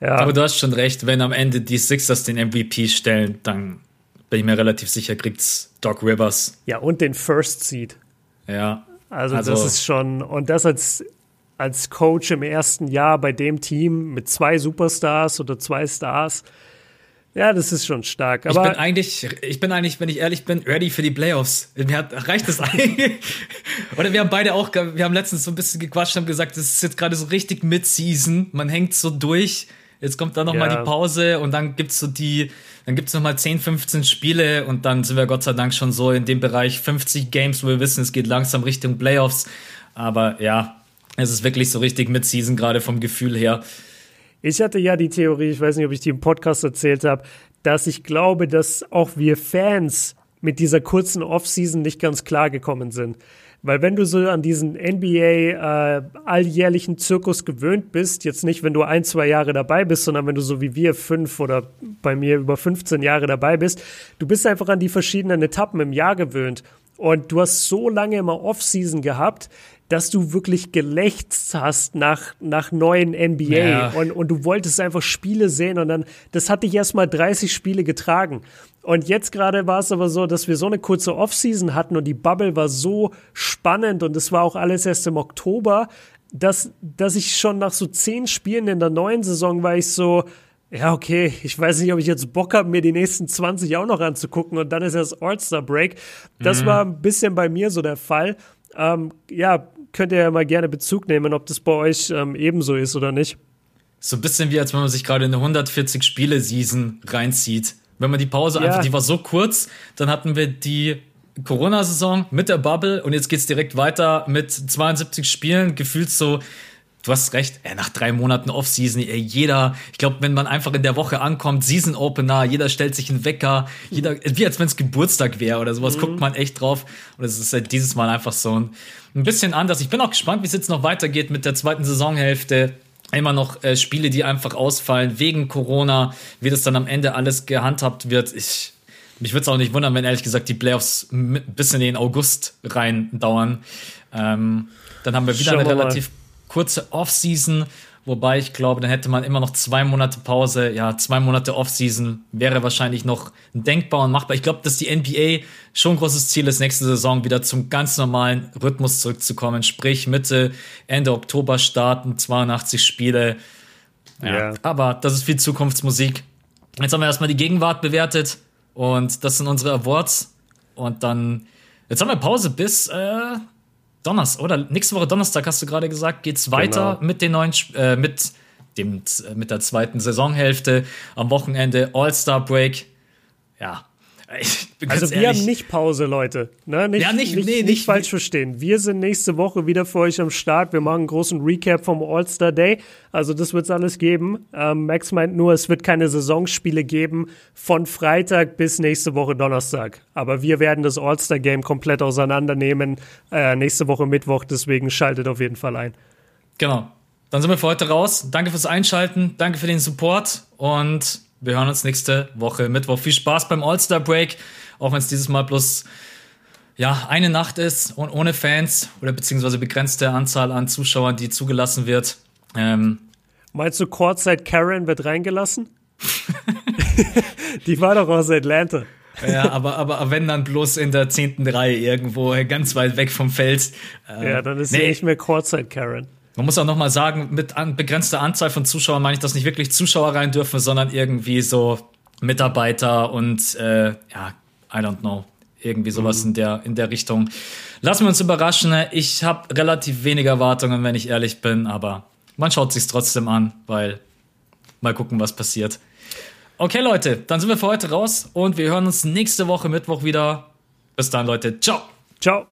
Ja. Aber du hast schon recht, wenn am Ende die Sixers den MVP stellen, dann bin ich mir relativ sicher, kriegt's Doc Rivers. Ja, und den First Seed. Ja. Also, also das ist schon, und das als, als Coach im ersten Jahr bei dem Team mit zwei Superstars oder zwei Stars, ja, das ist schon stark. Aber ich bin eigentlich, ich bin eigentlich, wenn ich ehrlich bin, ready für die Playoffs. Mir hat, reicht das eigentlich. [laughs] Oder wir haben beide auch, wir haben letztens so ein bisschen gequatscht, haben gesagt, das ist jetzt gerade so richtig Mid-Season. Man hängt so durch. Jetzt kommt da noch ja. mal die Pause und dann gibt's so die, dann gibt's noch mal 10, 15 Spiele und dann sind wir Gott sei Dank schon so in dem Bereich 50 Games, wo wir wissen, es geht langsam Richtung Playoffs. Aber ja, es ist wirklich so richtig Mid-Season gerade vom Gefühl her. Ich hatte ja die Theorie, ich weiß nicht, ob ich die im Podcast erzählt habe, dass ich glaube, dass auch wir Fans mit dieser kurzen Offseason nicht ganz klar gekommen sind. Weil wenn du so an diesen NBA äh, alljährlichen Zirkus gewöhnt bist, jetzt nicht, wenn du ein, zwei Jahre dabei bist, sondern wenn du so wie wir fünf oder bei mir über 15 Jahre dabei bist, du bist einfach an die verschiedenen Etappen im Jahr gewöhnt. Und du hast so lange immer Offseason gehabt, dass du wirklich gelächzt hast nach, nach neuen NBA ja. und, und du wolltest einfach Spiele sehen und dann, das hat dich erstmal 30 Spiele getragen. Und jetzt gerade war es aber so, dass wir so eine kurze Offseason hatten und die Bubble war so spannend und es war auch alles erst im Oktober, dass, dass ich schon nach so zehn Spielen in der neuen Saison war ich so, ja, okay, ich weiß nicht, ob ich jetzt Bock habe, mir die nächsten 20 auch noch anzugucken und dann ist das All-Star-Break. Das mhm. war ein bisschen bei mir so der Fall. Ähm, ja, könnt ihr ja mal gerne Bezug nehmen, ob das bei euch ähm, ebenso ist oder nicht. So ein bisschen wie, als wenn man sich gerade eine 140-Spiele-Season reinzieht. Wenn man die Pause ja. einfach, die war so kurz, dann hatten wir die Corona-Saison mit der Bubble und jetzt geht's direkt weiter mit 72 Spielen, gefühlt so du hast recht, ey, nach drei Monaten Offseason, ey, jeder, ich glaube, wenn man einfach in der Woche ankommt, Season Opener, jeder stellt sich einen Wecker, jeder, wie als wenn es Geburtstag wäre oder sowas, mhm. guckt man echt drauf. Und es ist halt dieses Mal einfach so ein, ein bisschen anders. Ich bin auch gespannt, wie es jetzt noch weitergeht mit der zweiten Saisonhälfte immer noch äh, Spiele, die einfach ausfallen wegen Corona, wie das dann am Ende alles gehandhabt wird. Ich, mich würde es auch nicht wundern, wenn ehrlich gesagt die Playoffs bis in den August rein dauern. Ähm, dann haben wir wieder Schauen eine relativ kurze Offseason, wobei ich glaube, dann hätte man immer noch zwei Monate Pause. Ja, zwei Monate Offseason wäre wahrscheinlich noch denkbar und machbar. Ich glaube, dass die NBA schon ein großes Ziel ist, nächste Saison wieder zum ganz normalen Rhythmus zurückzukommen. Sprich, Mitte, Ende Oktober starten, 82 Spiele. Ja, yeah. aber das ist viel Zukunftsmusik. Jetzt haben wir erstmal die Gegenwart bewertet und das sind unsere Awards. Und dann, jetzt haben wir Pause bis äh, Donnerstag, oder nächste Woche Donnerstag hast du gerade gesagt, geht's weiter genau. mit den neuen, äh, mit dem, äh, mit der zweiten Saisonhälfte. Am Wochenende All-Star Break. Ja, also wir ehrlich. haben nicht Pause, Leute. Ne? Nicht, ja, nicht, nicht, nee, nicht, nicht falsch verstehen. Wir sind nächste Woche wieder für euch am Start. Wir machen einen großen Recap vom All-Star Day. Also das wird es alles geben. Ähm, Max meint nur, es wird keine Saisonspiele geben von Freitag bis nächste Woche Donnerstag. Aber wir werden das All-Star Game komplett auseinandernehmen äh, nächste Woche Mittwoch. Deswegen schaltet auf jeden Fall ein. Genau. Dann sind wir für heute raus. Danke fürs Einschalten. Danke für den Support und wir hören uns nächste Woche Mittwoch. Viel Spaß beim All-Star Break, auch wenn es dieses Mal bloß ja, eine Nacht ist und ohne Fans oder beziehungsweise begrenzte Anzahl an Zuschauern, die zugelassen wird. Ähm, Meinst du, Courtside Karen wird reingelassen? [laughs] die war doch aus Atlanta. ja, aber, aber wenn dann bloß in der zehnten Reihe irgendwo ganz weit weg vom Feld. Äh, ja, dann ist nee. sie nicht mehr Courtside Karen. Man muss auch nochmal sagen, mit an begrenzter Anzahl von Zuschauern meine ich, dass nicht wirklich Zuschauer rein dürfen, sondern irgendwie so Mitarbeiter und äh, ja, I don't know. Irgendwie sowas mhm. in, der, in der Richtung. Lassen wir uns überraschen. Ich habe relativ wenige Erwartungen, wenn ich ehrlich bin, aber man schaut sich's trotzdem an, weil mal gucken, was passiert. Okay, Leute, dann sind wir für heute raus und wir hören uns nächste Woche Mittwoch wieder. Bis dann, Leute. Ciao. Ciao.